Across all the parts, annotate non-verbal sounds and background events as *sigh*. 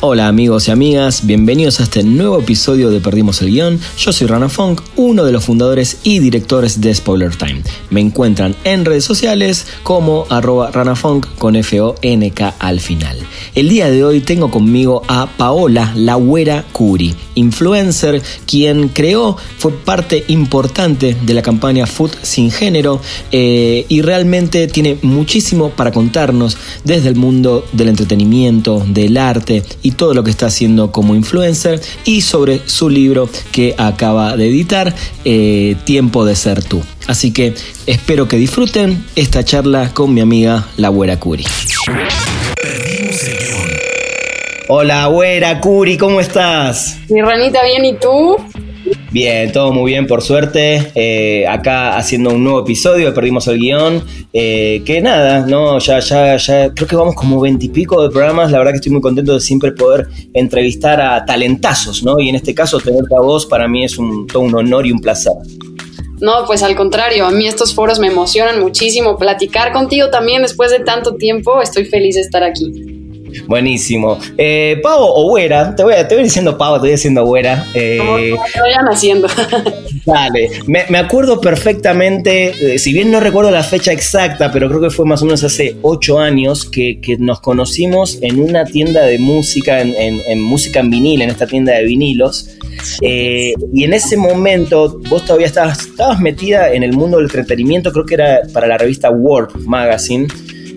Hola amigos y amigas, bienvenidos a este nuevo episodio de Perdimos el Guión. Yo soy Rana Funk, uno de los fundadores y directores de Spoiler Time. Me encuentran en redes sociales como arroba ranafunk con F-O-N-K al final. El día de hoy tengo conmigo a Paola La Curi, influencer, quien creó, fue parte importante de la campaña Food Sin Género eh, y realmente tiene muchísimo para contarnos desde el mundo del entretenimiento, del arte y todo lo que está haciendo como influencer y sobre su libro que acaba de editar, eh, Tiempo de ser tú. Así que espero que disfruten esta charla con mi amiga La Güera Curi. Hola, Güera Curi, ¿cómo estás? Mi ranita, bien, ¿y tú? Bien, todo muy bien, por suerte. Eh, acá haciendo un nuevo episodio, perdimos el guion. Eh, que nada, ¿no? Ya, ya, ya, creo que vamos como veintipico de programas. La verdad que estoy muy contento de siempre poder entrevistar a talentazos, ¿no? Y en este caso, tenerte a vos para mí es un, todo un honor y un placer. No, pues al contrario, a mí estos foros me emocionan muchísimo. Platicar contigo también después de tanto tiempo, estoy feliz de estar aquí. Buenísimo. Eh, Pavo o Güera, te voy, te voy diciendo Pavo, te voy diciendo Güera. Eh, como te vayan haciendo. *laughs* dale, me, acuerdo perfectamente, eh, si bien no recuerdo la fecha exacta, pero creo que fue más o menos hace ocho años que, nos conocimos en una tienda de música, en, música en vinil, en esta tienda de vinilos. Eh, y en ese momento vos todavía estabas, estabas metida en el mundo del entretenimiento, creo que era para la revista World Magazine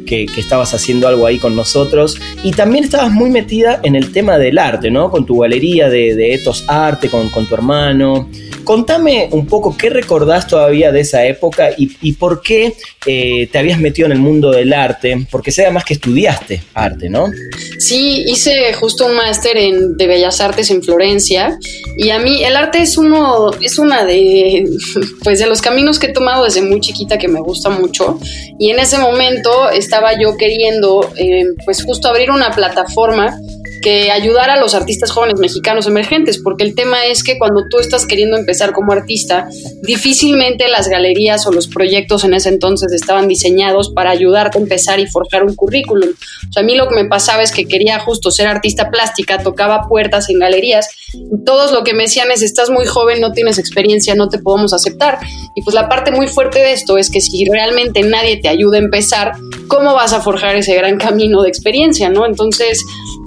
que, estabas haciendo algo ahí con nosotros y también estabas muy metida en el tema del arte, ¿no? Con tu galería de, de Etos Arte, con, con tu hermano. Contame un poco qué recordás todavía de esa época y, por qué eh, te habías metido en el mundo del arte, porque sé además que estudiaste arte, ¿no? Sí, hice justo un máster de Bellas Artes en Florencia y a mí el arte es uno, es una de, *laughs* pues de los caminos que he tomado desde muy chiquita que me gusta mucho y en ese momento estaba yo queriendo, eh, pues justo abrir una plataforma que ayudar a los artistas jóvenes mexicanos emergentes, porque el tema es que cuando tú estás queriendo empezar como artista, difícilmente las galerías o los proyectos en ese entonces estaban diseñados para ayudarte a empezar y forjar un currículum. O sea, a mí lo que me pasaba es que quería justo ser artista plástica, tocaba puertas en galerías, todos lo que me decían es, estás muy joven, no tienes experiencia, no te podemos aceptar. Y pues la parte muy fuerte de esto es que si realmente nadie te ayuda a empezar, ¿cómo vas a forjar ese gran camino de experiencia, no? Entonces,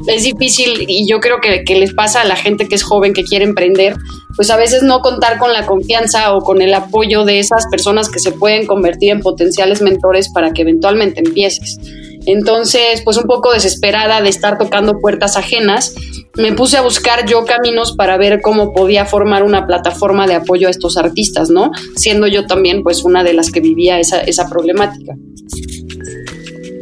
es difícil y yo creo que, les pasa a la gente que es joven, que quiere emprender, pues a veces no contar con la confianza o con el apoyo de esas personas que se pueden convertir en potenciales mentores para que eventualmente empieces. Entonces, pues un poco desesperada de estar tocando puertas ajenas, me puse a buscar yo caminos para ver cómo podía formar una plataforma de apoyo a estos artistas, ¿no? Siendo yo también pues una de las que vivía esa, esa problemática.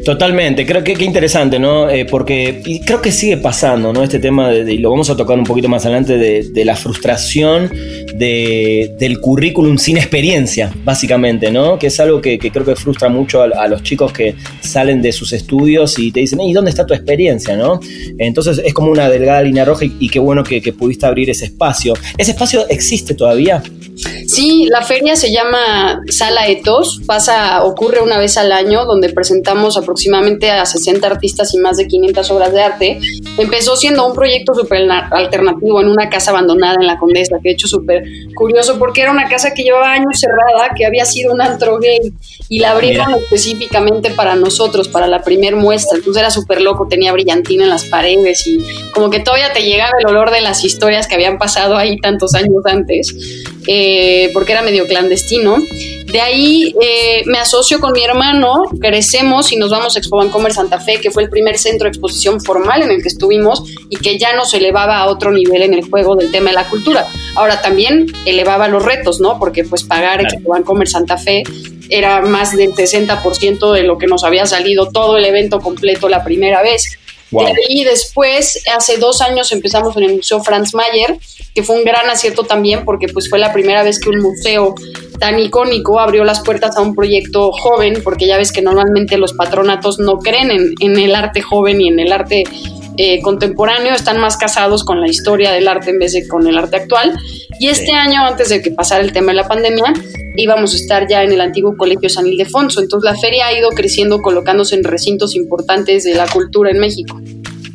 Totalmente, creo que, qué interesante, ¿no? Eh, porque creo que sigue pasando, ¿no? Este tema, de, y lo vamos a tocar un poquito más adelante, de, la frustración de, del currículum sin experiencia, básicamente, ¿no? Que es algo que, creo que frustra mucho a, los chicos que salen de sus estudios y te dicen, ¿y dónde está tu experiencia, no? Entonces es como una delgada línea roja y, qué bueno que, que pudiste abrir ese espacio. ¿Ese espacio existe todavía? Sí, la feria se llama Sala Etos, pasa, ocurre una vez al año, donde presentamos aproximadamente a 60 artistas y más de 500 obras de arte. Empezó siendo un proyecto súper alternativo en una casa abandonada en la Condesa, que de hecho súper curioso porque era una casa que llevaba años cerrada, que había sido un antro gay y la abrieron específicamente para nosotros, para la primer muestra. Entonces era súper loco, tenía brillantina en las paredes y como que todavía te llegaba el olor de las historias que habían pasado ahí tantos años antes. Eh, porque era medio clandestino. De ahí eh, me asocio con mi hermano, crecemos y nos vamos a Expo Bancomer Santa Fe, que fue el primer centro de exposición formal en el que estuvimos y que ya nos elevaba a otro nivel en el juego del tema de la cultura. Ahora también elevaba los retos, ¿no? Porque pues pagar Expo Bancomer Santa Fe era más del 60% de lo que nos había salido todo el evento completo la primera vez. Y después, hace dos años empezamos en el Museo Franz Mayer, que fue un gran acierto también porque pues fue la primera vez que un museo tan icónico abrió las puertas a un proyecto joven, porque ya ves que normalmente los patronatos no creen en, en el arte joven y en el arte eh, contemporáneo, están más casados con la historia del arte en vez de con el arte actual. Y este año, antes de que pasara el tema de la pandemia, íbamos a estar ya en el antiguo Colegio San Ildefonso. Entonces la feria ha ido creciendo, colocándose en recintos importantes de la cultura en México.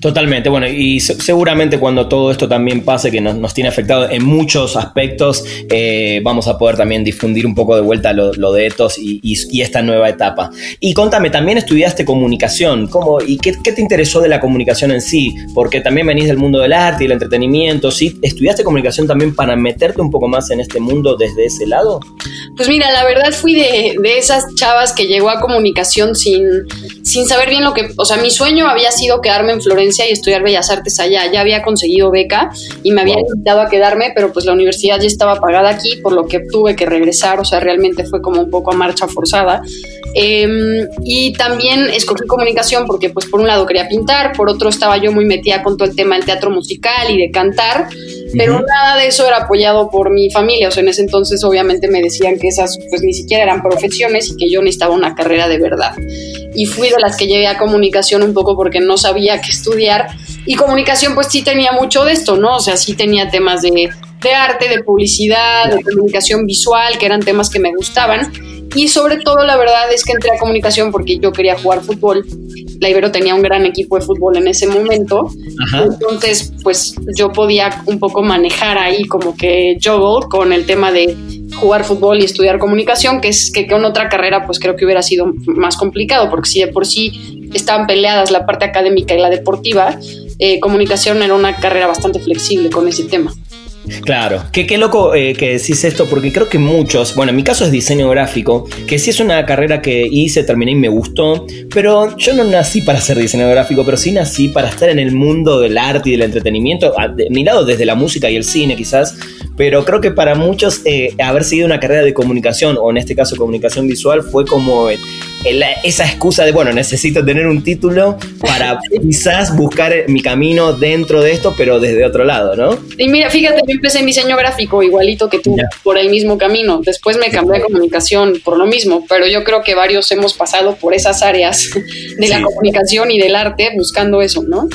Totalmente, bueno, y seguramente cuando todo esto también pase, que nos, tiene afectado en muchos aspectos, eh, vamos a poder también difundir un poco de vuelta lo, de Etos y, esta nueva etapa. Y contame, también estudiaste comunicación, ¿cómo, ¿y qué, te interesó de la comunicación en sí? Porque también venís del mundo del arte y el entretenimiento, ¿sí? ¿Estudiaste comunicación también para meterte un poco más en este mundo desde ese lado? Pues mira, la verdad fui de, de esas chavas que llegó a comunicación sin, sin saber bien lo que, o sea, mi sueño había sido quedarme en Florencia y estudiar Bellas Artes allá. Ya había conseguido beca y me había invitado a quedarme, pero pues la universidad ya estaba pagada aquí, por lo que tuve que regresar, o sea, realmente fue como un poco a marcha forzada. Em, y también escogí comunicación porque pues por un lado quería pintar, por otro estaba yo muy metida con todo el tema del teatro musical y de cantar, pero nada de eso era apoyado por mi familia, o sea, en ese entonces obviamente me decían que esas pues ni siquiera eran profesiones y que yo necesitaba una carrera de verdad. Y fui de las que llegué a comunicación un poco porque no sabía qué estudiar. Y comunicación pues sí tenía mucho de esto, ¿no? O sea, sí tenía temas de, de arte, de publicidad, de comunicación visual, que eran temas que me gustaban y sobre todo, la verdad es que entré a comunicación porque yo quería jugar fútbol. La Ibero tenía un gran equipo de fútbol en ese momento. Entonces, pues yo podía un poco manejar ahí como que juggle con el tema de jugar fútbol y estudiar comunicación, que es que con otra carrera pues creo que hubiera sido más complicado, porque si de por sí estaban peleadas la parte académica y la deportiva, eh, comunicación era una carrera bastante flexible con ese tema. Claro, qué, qué loco eh, que decís esto, porque creo que muchos, bueno, en mi caso es diseño gráfico, que sí es una carrera que hice, terminé y me gustó, pero yo no nací para ser diseñador gráfico, pero sí nací para estar en el mundo del arte y del entretenimiento, de mi lado desde la música y el cine quizás, pero creo que para muchos eh, haber seguido una carrera de comunicación, o en este caso comunicación visual, fue como esa excusa de, bueno, necesito tener un título para quizás buscar mi camino dentro de esto, pero desde otro lado, ¿no? Y mira, fíjate, yo empecé en diseño gráfico igualito que tú, por el mismo camino. Después me cambié a comunicación por lo mismo, pero yo creo que varios hemos pasado por esas áreas *laughs* de la comunicación y del arte buscando eso, ¿no?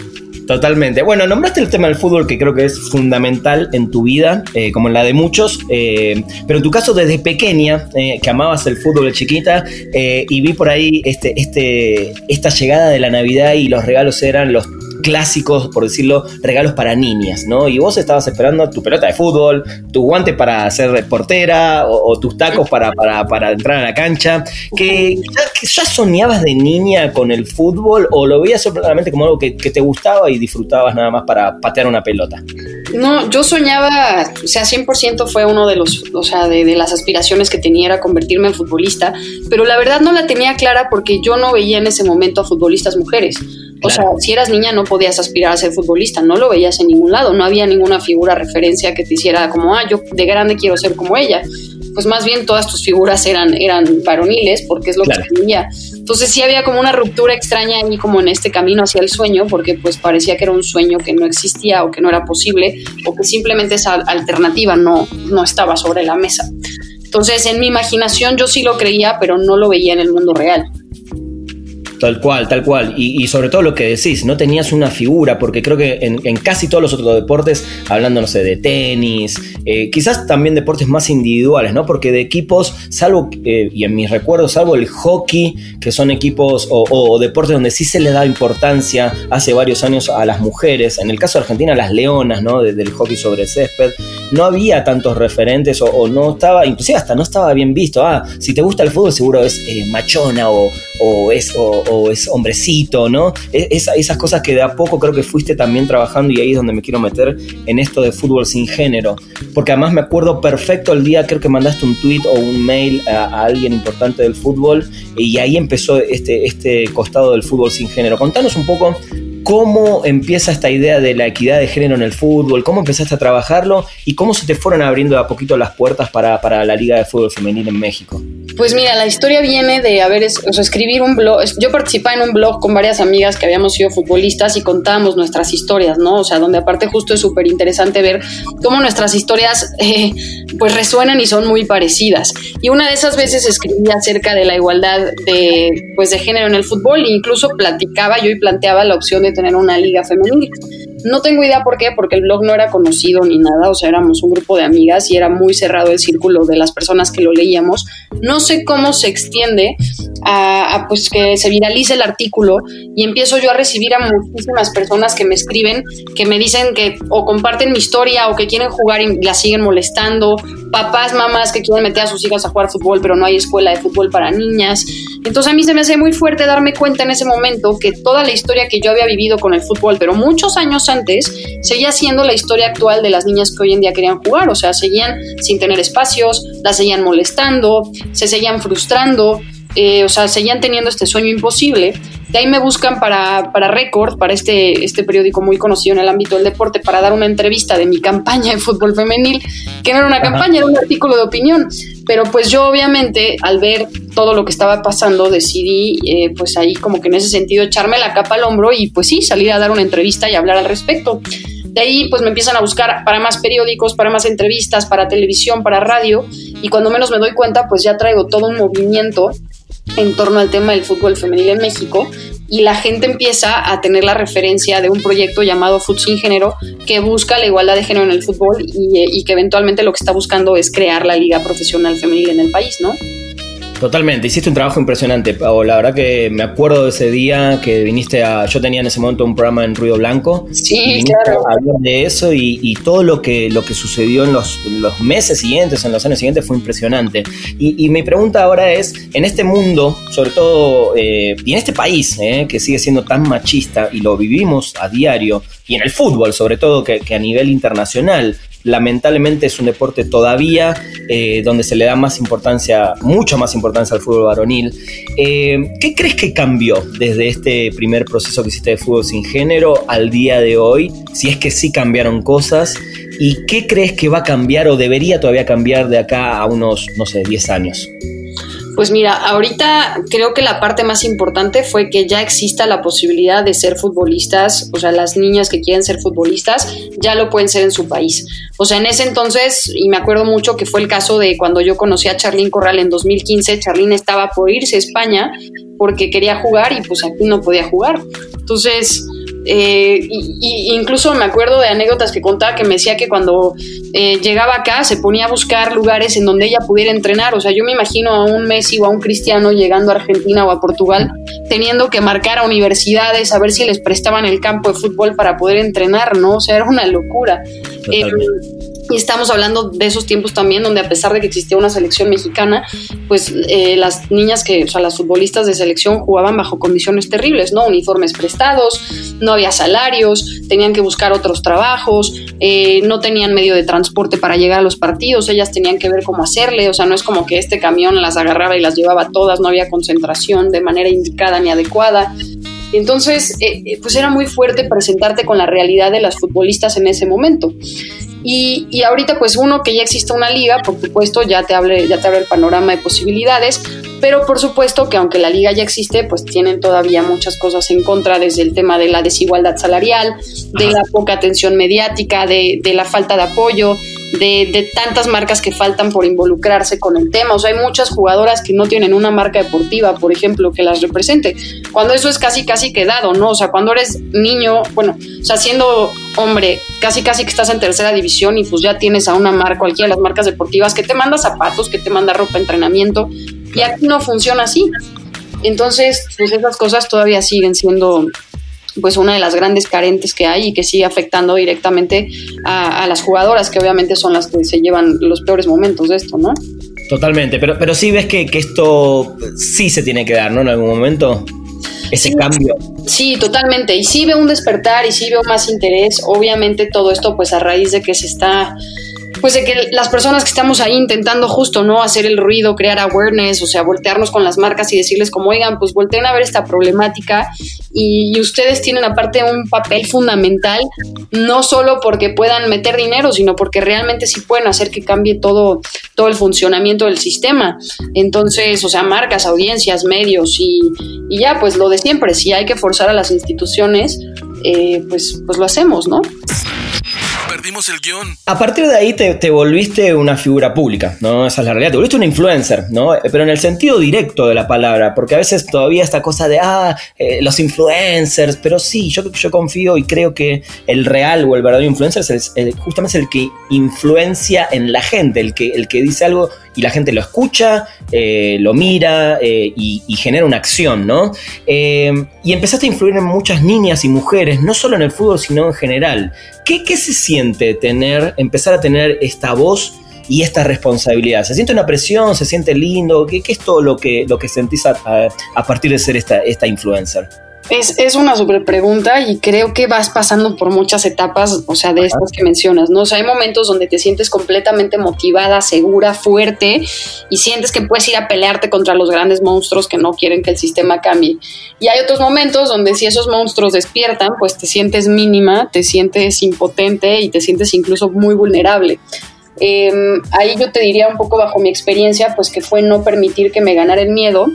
Totalmente. Bueno, nombraste el tema del fútbol que creo que es fundamental en tu vida, eh, como en la de muchos, eh, pero en tu caso desde pequeña, eh, que amabas el fútbol de chiquita, y vi por ahí este, este, esta llegada de la Navidad y los regalos eran los clásicos, por decirlo, regalos para niñas, ¿no? Y vos estabas esperando tu pelota de fútbol, tu guante para ser portera o, tus tacos para, para, entrar a la cancha. Que ya, soñabas de niña con el fútbol o lo veías solamente como algo que, te gustaba y disfrutabas nada más para patear una pelota? No, yo soñaba, o sea, 100% fue uno de los, o sea, de, de, las aspiraciones que tenía era convertirme en futbolista, pero la verdad no la tenía clara porque yo no veía en ese momento a futbolistas mujeres. O sea, si eras niña no podías aspirar a ser futbolista, no lo veías en ningún lado, no había ninguna figura referencia que te hiciera como, ah, yo de grande quiero ser como ella. Pues más bien todas tus figuras eran, eran varoniles, porque es lo que tenía. Entonces sí había como una ruptura extraña ahí como en este camino hacia el sueño, porque pues parecía que era un sueño que no existía o que no era posible, o que simplemente esa alternativa no, no estaba sobre la mesa. Entonces en mi imaginación yo sí lo creía, pero no lo veía en el mundo real. Tal cual, tal cual. Y, sobre todo lo que decís, no tenías una figura, porque creo que en, casi todos los otros deportes, hablando, no sé, de tenis, eh, quizás también deportes más individuales, ¿no? Porque de equipos, salvo, eh, y en mis recuerdos, salvo el hockey, que son equipos o, deportes donde sí se le da importancia hace varios años a las mujeres, en el caso de Argentina, las leonas, ¿no? del hockey sobre césped, no había tantos referentes o, no estaba, inclusive hasta no estaba bien visto. Ah, si te gusta el fútbol, seguro es eh, machona o, o es o es hombrecito, ¿no? E, esas cosas que de a poco creo que fuiste también trabajando y ahí es donde me quiero meter en esto de fútbol sin género. Porque además me acuerdo perfecto el día, creo que mandaste un tweet o un mail a, alguien importante del fútbol y ahí empezó este, este costado del fútbol sin género. Contanos un poco cómo empieza esta idea de la equidad de género en el fútbol, cómo empezaste a trabajarlo y cómo se te fueron abriendo a poquito las puertas para, para la Liga de Fútbol Femenil en México. Pues mira, la historia viene de haber, o escribir un blog. Yo participaba en un blog con varias amigas que habíamos sido futbolistas y contábamos nuestras historias, ¿no? O sea, donde aparte justo es súper interesante ver cómo nuestras historias *laughs* eh, pues resuenan y son muy parecidas. Y una de esas veces escribí acerca de la igualdad de, pues, de género en el fútbol e incluso platicaba yo y planteaba la opción de tener una liga femenil. No tengo idea por qué, porque el blog no era conocido ni nada, o sea, éramos un grupo de amigas y era muy cerrado el círculo de las personas que lo leíamos. No sé cómo se extiende a, pues que se viralice el artículo y empiezo yo a recibir a muchísimas personas que me escriben, que me dicen que o comparten mi historia o que quieren jugar y la siguen molestando, papás, mamás que quieren meter a sus hijas a jugar fútbol, pero no hay escuela de fútbol para niñas. Entonces a mí se me hace muy fuerte darme cuenta en ese momento que toda la historia que yo había vivido con el fútbol, pero muchos años antes, seguía siendo la historia actual de las niñas que hoy en día querían jugar, o sea, seguían sin tener espacios, las seguían molestando, se seguían frustrando. Eh, o sea, seguían teniendo este sueño imposible. De ahí me buscan para, para Record, para este, este periódico muy conocido en el ámbito del deporte, para dar una entrevista de mi campaña de fútbol femenil, que no era una campaña, era un artículo de opinión. Pero pues yo obviamente al ver todo lo que estaba pasando decidí eh, pues ahí como que en ese sentido echarme la capa al hombro y pues sí, salir a dar una entrevista y hablar al respecto. De ahí pues me empiezan a buscar para más periódicos, para más entrevistas, para televisión, para radio y cuando menos me doy cuenta pues ya traigo todo un movimiento en torno al tema del fútbol femenil en México y la gente empieza a tener la referencia de un proyecto llamado Fútbol Sin Género que busca la igualdad de género en el fútbol y, y que eventualmente lo que está buscando es crear la liga profesional femenil en el país, ¿no? Totalmente, hiciste un trabajo impresionante, Pau. La verdad que me acuerdo de ese día que viniste a. Yo tenía en ese momento un programa en Ruido Blanco. Sí, claro. A hablar de eso y, todo lo que, lo que sucedió en los, los, meses siguientes, en los años siguientes, fue impresionante. Y, mi pregunta ahora es: en este mundo, sobre todo, eh, y en este país, eh, que sigue siendo tan machista y lo vivimos a diario, y en el fútbol, sobre todo, que, que a nivel internacional, lamentablemente es un deporte todavía eh, donde se le da más importancia, mucha más importancia al fútbol varonil. Eh, ¿Qué crees que cambió desde este primer proceso que hiciste de fútbol sin género al día de hoy? Si es que sí cambiaron cosas. ¿Y qué crees que va a cambiar o debería todavía cambiar de acá a unos, no sé, 10 años? Pues mira, ahorita creo que la parte más importante fue que ya exista la posibilidad de ser futbolistas, o sea, las niñas que quieren ser futbolistas ya lo pueden ser en su país. O sea, en ese entonces, y me acuerdo mucho que fue el caso de cuando yo conocí a Charlín Corral en 2015, Charlín estaba por irse a España porque quería jugar y pues aquí no podía jugar. Entonces, eh, y, incluso me acuerdo de anécdotas que contaba que me decía que cuando eh, llegaba acá se ponía a buscar lugares en donde ella pudiera entrenar. O sea, yo me imagino a un Messi o a un Cristiano llegando a Argentina o a Portugal teniendo que marcar a universidades a ver si les prestaban el campo de fútbol para poder entrenar, ¿no? O sea, era una locura. Y estamos hablando de esos tiempos también donde a pesar de que existía una selección mexicana, pues eh, las niñas que, o sea, las futbolistas de selección jugaban bajo condiciones terribles, ¿no? Uniformes prestados, no había salarios, tenían que buscar otros trabajos, eh, no tenían medio de transporte para llegar a los partidos, ellas tenían que ver cómo hacerle, o sea, no es como que este camión las agarraba y las llevaba todas, no había concentración de manera indicada ni adecuada. Entonces, eh, pues era muy fuerte presentarte con la realidad de las futbolistas en ese momento. Y, y, ahorita pues uno que ya existe una liga, por supuesto, ya te, abre, ya te abre el panorama de posibilidades, pero por supuesto que aunque la liga ya existe, pues tienen todavía muchas cosas en contra, desde el tema de la desigualdad salarial, de la poca atención mediática, de, de la falta de apoyo, de, tantas marcas que faltan por involucrarse con el tema. O sea, hay muchas jugadoras que no tienen una marca deportiva, por ejemplo, que las represente. Cuando eso es casi, casi quedado, ¿no? O sea, cuando eres niño, bueno, o sea, siendo hombre, casi, casi que estás en tercera división y pues ya tienes a una marca, cualquiera de las marcas deportivas, que te manda zapatos, que te manda ropa, entrenamiento y aquí no funciona así. Entonces, pues esas cosas todavía siguen siendo pues una de las grandes carentes que hay y que sigue afectando directamente a, las jugadoras, que obviamente son las que se llevan los peores momentos de esto, ¿no? Totalmente, pero, pero sí ves que, que esto sí se tiene que dar, ¿no? En algún momento, ese cambio. Sí, totalmente. Y sí veo un despertar y sí veo más interés. Obviamente todo esto pues a raíz de que se está pues de que las personas que estamos ahí intentando justo, ¿no? Hacer el ruido, crear awareness, o sea, voltearnos con las marcas y decirles como, oigan, pues volteen a ver esta problemática y, ustedes tienen aparte un papel fundamental, no solo porque puedan meter dinero, sino porque realmente sí pueden hacer que cambie todo, todo el funcionamiento del sistema. Entonces, o sea, marcas, audiencias, medios y, y ya, pues lo de siempre, si hay que forzar a las instituciones, eh, pues, pues lo hacemos, ¿no? Perdimos el guion. A partir de ahí te, volviste una figura pública, ¿no? Esa es la realidad. Te volviste un influencer, ¿no? Pero en el sentido directo de la palabra, porque a veces todavía esta cosa de, ah, eh, los influencers, pero sí, yo, yo confío y creo que el real o el verdadero influencer es justamente el que influencia en la gente, el que, el que dice algo y la gente lo escucha, eh, lo mira eh, y, genera una acción, ¿no? y empezaste a influir en muchas niñas y mujeres, no solo en el fútbol, sino en general. ¿Qué, qué se siente tener, empezar a tener esta voz y esta responsabilidad? ¿Se siente una presión? ¿Se siente lindo? ¿Qué, qué es todo lo que, lo que sentís a, a, partir de ser esta, esta influencer? Es, es, una super pregunta y creo que vas pasando por muchas etapas, o sea, de estas que mencionas, ¿no? O sea, hay momentos donde te sientes completamente motivada, segura, fuerte y sientes que puedes ir a pelearte contra los grandes monstruos que no quieren que el sistema cambie. Y hay otros momentos donde si esos monstruos despiertan, pues te sientes mínima, te sientes impotente y te sientes incluso muy vulnerable. Em, ahí yo te diría un poco bajo mi experiencia, pues que fue no permitir que me ganara el miedo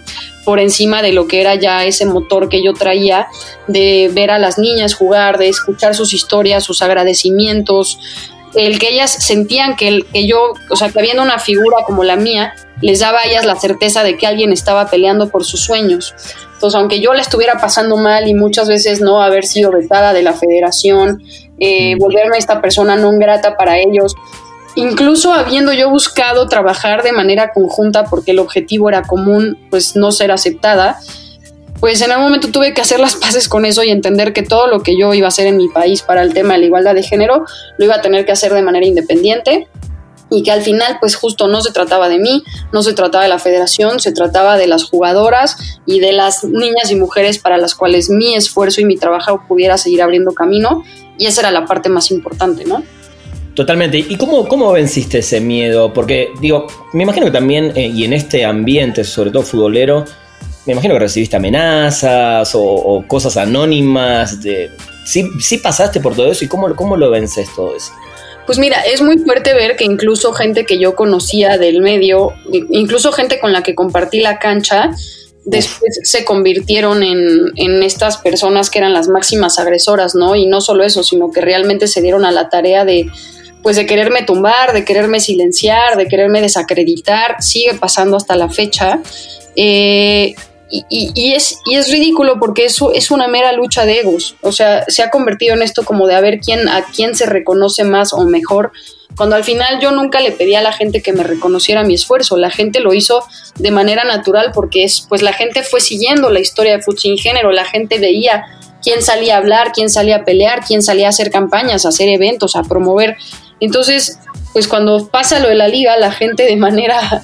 por encima de lo que era ya ese motor que yo traía de ver a las niñas jugar, de escuchar sus historias, sus agradecimientos, el que ellas sentían que, el, que yo, o sea, que habiendo una figura como la mía, les daba a ellas la certeza de que alguien estaba peleando por sus sueños. Entonces, aunque yo la estuviera pasando mal y muchas veces no haber sido vetada de la federación, eh, volverme esta persona no grata para ellos, incluso habiendo yo buscado trabajar de manera conjunta porque el objetivo era común, pues no ser aceptada, pues en algún momento tuve que hacer las paces con eso y entender que todo lo que yo iba a hacer en mi país para el tema de la igualdad de género lo iba a tener que hacer de manera independiente y que al final pues justo no se trataba de mí, no se trataba de la federación, se trataba de las jugadoras y de las niñas y mujeres para las cuales mi esfuerzo y mi trabajo pudiera seguir abriendo camino y esa era la parte más importante, ¿no? Totalmente. ¿Y cómo, cómo venciste ese miedo? Porque, digo, me imagino que también, eh, y en este ambiente, sobre todo futbolero, me imagino que recibiste amenazas o, cosas anónimas. De, ¿sí, ¿sí, pasaste por todo eso y cómo, cómo lo vences todo eso? Pues mira, es muy fuerte ver que incluso gente que yo conocía del medio, incluso gente con la que compartí la cancha, después se convirtieron en, en, estas personas que eran las máximas agresoras, ¿no? Y no solo eso, sino que realmente se dieron a la tarea de pues de quererme tumbar, de quererme silenciar, de quererme desacreditar, sigue pasando hasta la fecha. Eh, y, es, y es ridículo porque eso es una mera lucha de egos. O sea, se ha convertido en esto como de a ver quién, a quién se reconoce más o mejor. Cuando al final yo nunca le pedí a la gente que me reconociera mi esfuerzo. La gente lo hizo de manera natural porque es, pues la gente fue siguiendo la historia de Sin Género. La gente veía quién salía a hablar, quién salía a pelear, quién salía a hacer campañas, a hacer eventos, a promover entonces, pues cuando pasa lo de la liga, la gente de manera,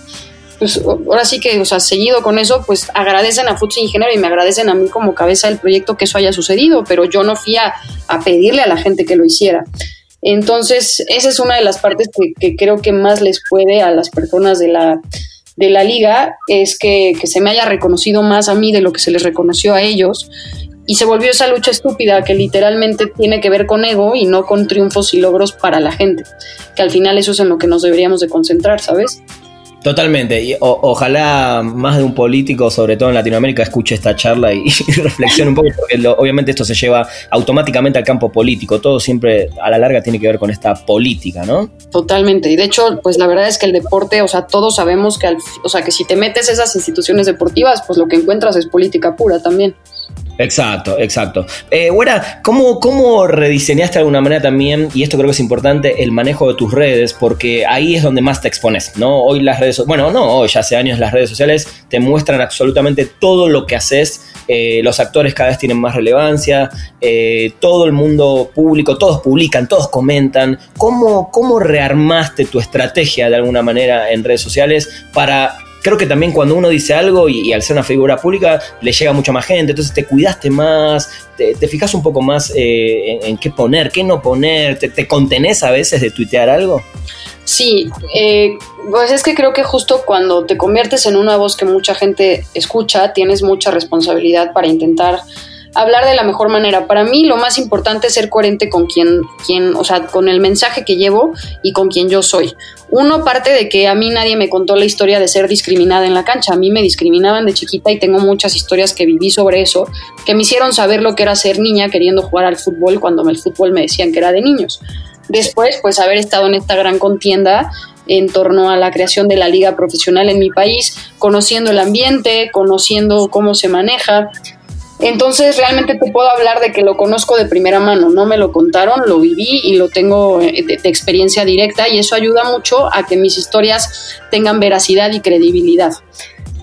pues ahora sí que, o sea, seguido con eso, pues agradecen a Futsi Ingeniero y me agradecen a mí como cabeza del proyecto que eso haya sucedido, pero yo no fui a, pedirle a la gente que lo hiciera. Entonces, esa es una de las partes que, creo que más les puede a las personas de la, de la liga, es que, que, se me haya reconocido más a mí de lo que se les reconoció a ellos y se volvió esa lucha estúpida que literalmente tiene que ver con ego y no con triunfos y logros para la gente, que al final eso es en lo que nos deberíamos de concentrar, ¿sabes? Totalmente. Y ojalá más de un político, sobre todo en Latinoamérica, escuche esta charla y, *laughs* reflexione un poco, porque obviamente esto se lleva automáticamente al campo político. Todo siempre a la larga tiene que ver con esta política, ¿no? Totalmente. Y de hecho, pues la verdad es que el deporte, o sea, todos sabemos que, al, o sea, que si te metes esas instituciones deportivas, pues lo que encuentras es política pura también. Exacto, exacto. Eh, Güera, ¿cómo, ¿cómo rediseñaste de alguna manera también, y esto creo que es importante, el manejo de tus redes? Porque ahí es donde más te expones, ¿no? Hoy las redes, bueno, no, hoy ya hace años las redes sociales te muestran absolutamente todo lo que haces. Eh, los actores cada vez tienen más relevancia, eh, todo el mundo público, todos publican, todos comentan. ¿Cómo, ¿Cómo rearmaste tu estrategia de alguna manera en redes sociales para creo que también cuando uno dice algo y, al ser una figura pública le llega mucha más gente, entonces te cuidaste más, te, fijas un poco más eh, en, qué poner, qué no poner, te, te, contenés a veces de tuitear algo. Sí, eh, pues es que creo que justo cuando te conviertes en una voz que mucha gente escucha, tienes mucha responsabilidad para intentar hablar de la mejor manera. Para mí lo más importante es ser coherente con quien, quien, o sea, con el mensaje que llevo y con quien yo soy. Uno parte de que a mí nadie me contó la historia de ser discriminada en la cancha. A mí me discriminaban de chiquita y tengo muchas historias que viví sobre eso, que me hicieron saber lo que era ser niña queriendo jugar al fútbol cuando el fútbol me decían que era de niños. Después, pues haber estado en esta gran contienda en torno a la creación de la liga profesional en mi país, conociendo el ambiente, conociendo cómo se maneja, entonces realmente te puedo hablar de que lo conozco de primera mano, no me lo contaron, lo viví y lo tengo eh, de, experiencia directa y eso ayuda mucho a que mis historias tengan veracidad y credibilidad.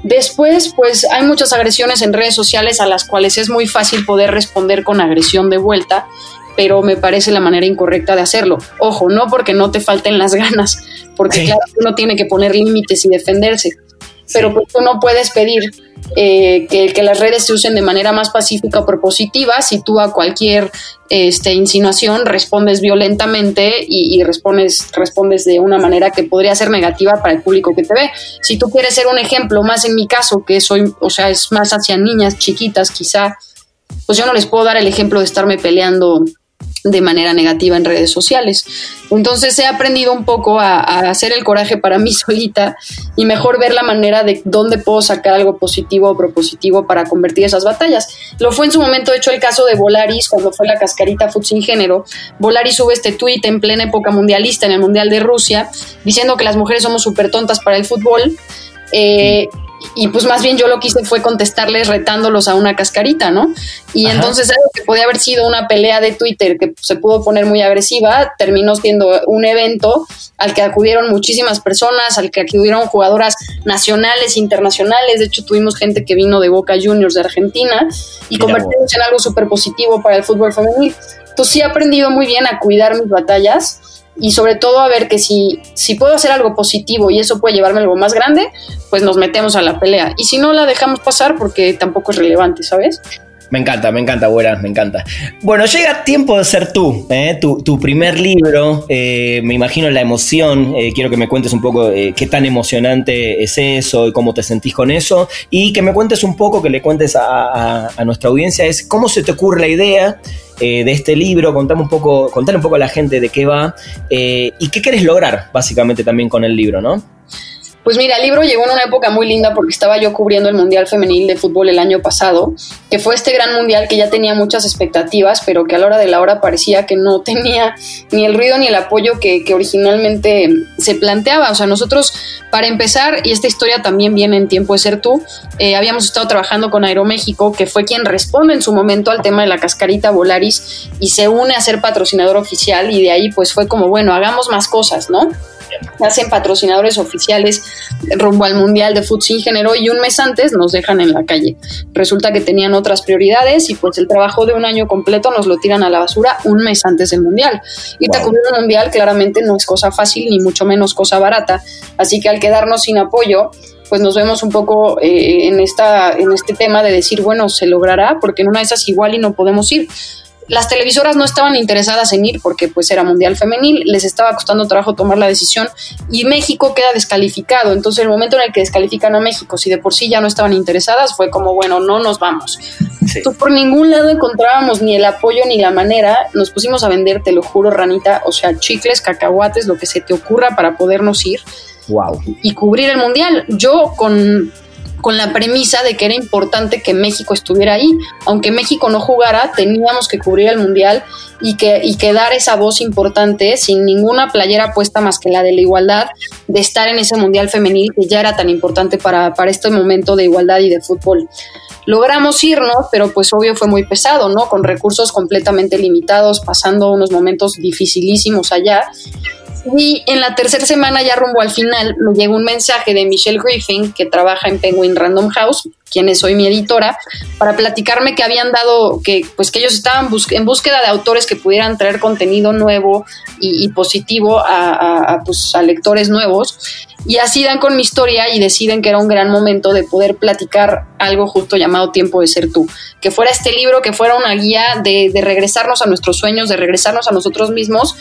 Después, pues hay muchas agresiones en redes sociales a las cuales es muy fácil poder responder con agresión de vuelta, pero me parece la manera incorrecta de hacerlo. Ojo, no porque no te falten las *laughs* ganas, porque claro, uno tiene que poner límites y defenderse, pero pues tú no puedes pedir eh, que, las redes se usen de manera más pacífica o propositiva si tú a cualquier este, insinuación respondes violentamente y, respondes, respondes de una manera que podría ser negativa para el público que te ve. Si tú quieres ser un ejemplo, más en mi caso, que soy, o sea, es más hacia niñas chiquitas quizá, pues yo no les puedo dar el ejemplo de estarme peleando de manera negativa en redes sociales. Entonces he aprendido un poco a, hacer el coraje para mí *laughs* solita y mejor ver la manera de dónde puedo sacar algo positivo o propositivo para convertir esas batallas. Lo fue en su momento, hecho, el caso de Volaris cuando fue la cascarita Food sin género. Volaris sube este tuit en plena época mundialista, en el Mundial de Rusia, diciendo que las mujeres somos súper tontas para el fútbol. Eh, y pues más bien yo lo que hice fue contestarles retándolos a una cascarita, ¿no? Y entonces algo que podía haber sido una pelea de Twitter que se pudo poner muy agresiva, terminó siendo un evento al que acudieron muchísimas personas, al que acudieron jugadoras nacionales, internacionales, de hecho tuvimos gente que vino de Boca Juniors de Argentina y convertimos en algo súper positivo para el fútbol femenil. Entonces sí he aprendido muy bien a cuidar mis batallas y sobre todo a ver que si, si puedo hacer algo positivo y eso puede llevarme a algo más grande, pues nos metemos a la pelea. Y si no, la dejamos pasar porque tampoco es relevante, ¿sabes? Me encanta, me encanta, buena, me encanta. Bueno, llega tiempo de ser tú, ¿eh? tu, primer libro, eh, me imagino la emoción, eh, quiero que me cuentes un poco qué tan emocionante es eso y cómo te sentís con eso, y que me cuentes un poco, que le cuentes a, a nuestra audiencia, es cómo se te ocurre la idea de este libro, contame un poco, contale un poco a la gente de qué va y qué quieres lograr básicamente también con el libro, ¿no? Pues mira, el libro llegó en una época muy linda porque estaba yo cubriendo el Mundial Femenil de Fútbol el año pasado, que fue este gran mundial que ya tenía muchas expectativas, pero que a la hora de la hora parecía que no *laughs* tenía ni el ruido ni el apoyo que, originalmente se planteaba. O sea, nosotros, para empezar, y esta historia también viene en tiempo de ser tú, eh, habíamos estado trabajando con Aeroméxico, que fue quien responde en su momento al tema de la cascarita Volaris y se une a ser patrocinador oficial y de ahí pues fue como, bueno, hagamos más cosas, ¿no? Hacen patrocinadores oficiales rumbo al Mundial de Fútbol sin género y un mes antes nos dejan en la calle. Resulta que tenían otras prioridades y pues el trabajo de un año completo nos lo tiran a la basura un mes antes del Mundial. Y te cubrir un Mundial claramente no es cosa fácil ni mucho menos cosa barata. Así que al quedarnos sin apoyo, pues nos vemos un poco eh, en, esta, en este tema de decir, bueno, se logrará, porque en una de esas igual y no podemos ir las televisoras no estaban interesadas en ir porque pues era mundial femenil, les estaba costando trabajo tomar la decisión y México queda descalificado. Entonces el momento en el que descalifican a México, si de por sí ya no estaban interesadas, fue como, bueno, no nos vamos. Entonces por ningún lado encontrábamos ni el apoyo ni la manera, nos pusimos a vender, te lo juro, ranita, o sea, chicles, cacahuates, lo que se te ocurra para podernos ir. Wow. Y cubrir el mundial. Yo con con la premisa de que era importante que México estuviera ahí. Aunque México no jugara, teníamos que cubrir el Mundial y que, y dar esa voz importante, sin ninguna playera puesta más que la de la igualdad, de estar en ese Mundial femenil que ya era tan importante para, para este momento de igualdad y de fútbol. Logramos irnos, pero pues obvio fue muy pesado, ¿no? Con recursos completamente limitados, pasando unos momentos dificilísimos allá y en la tercera semana, ya rumbo al final, me llegó un mensaje de Michelle Griffin, que trabaja en Penguin Random House, quien es hoy mi editora, para platicarme que habían dado, que pues que ellos estaban en búsqueda de autores que pudieran traer contenido nuevo y, positivo a, pues, a lectores nuevos. Y así dan con mi historia y deciden que era un gran momento de poder platicar algo justo llamado Tiempo de Ser Tú. Que fuera este libro, que fuera una guía de, de regresarnos a nuestros sueños, de regresarnos a nosotros mismos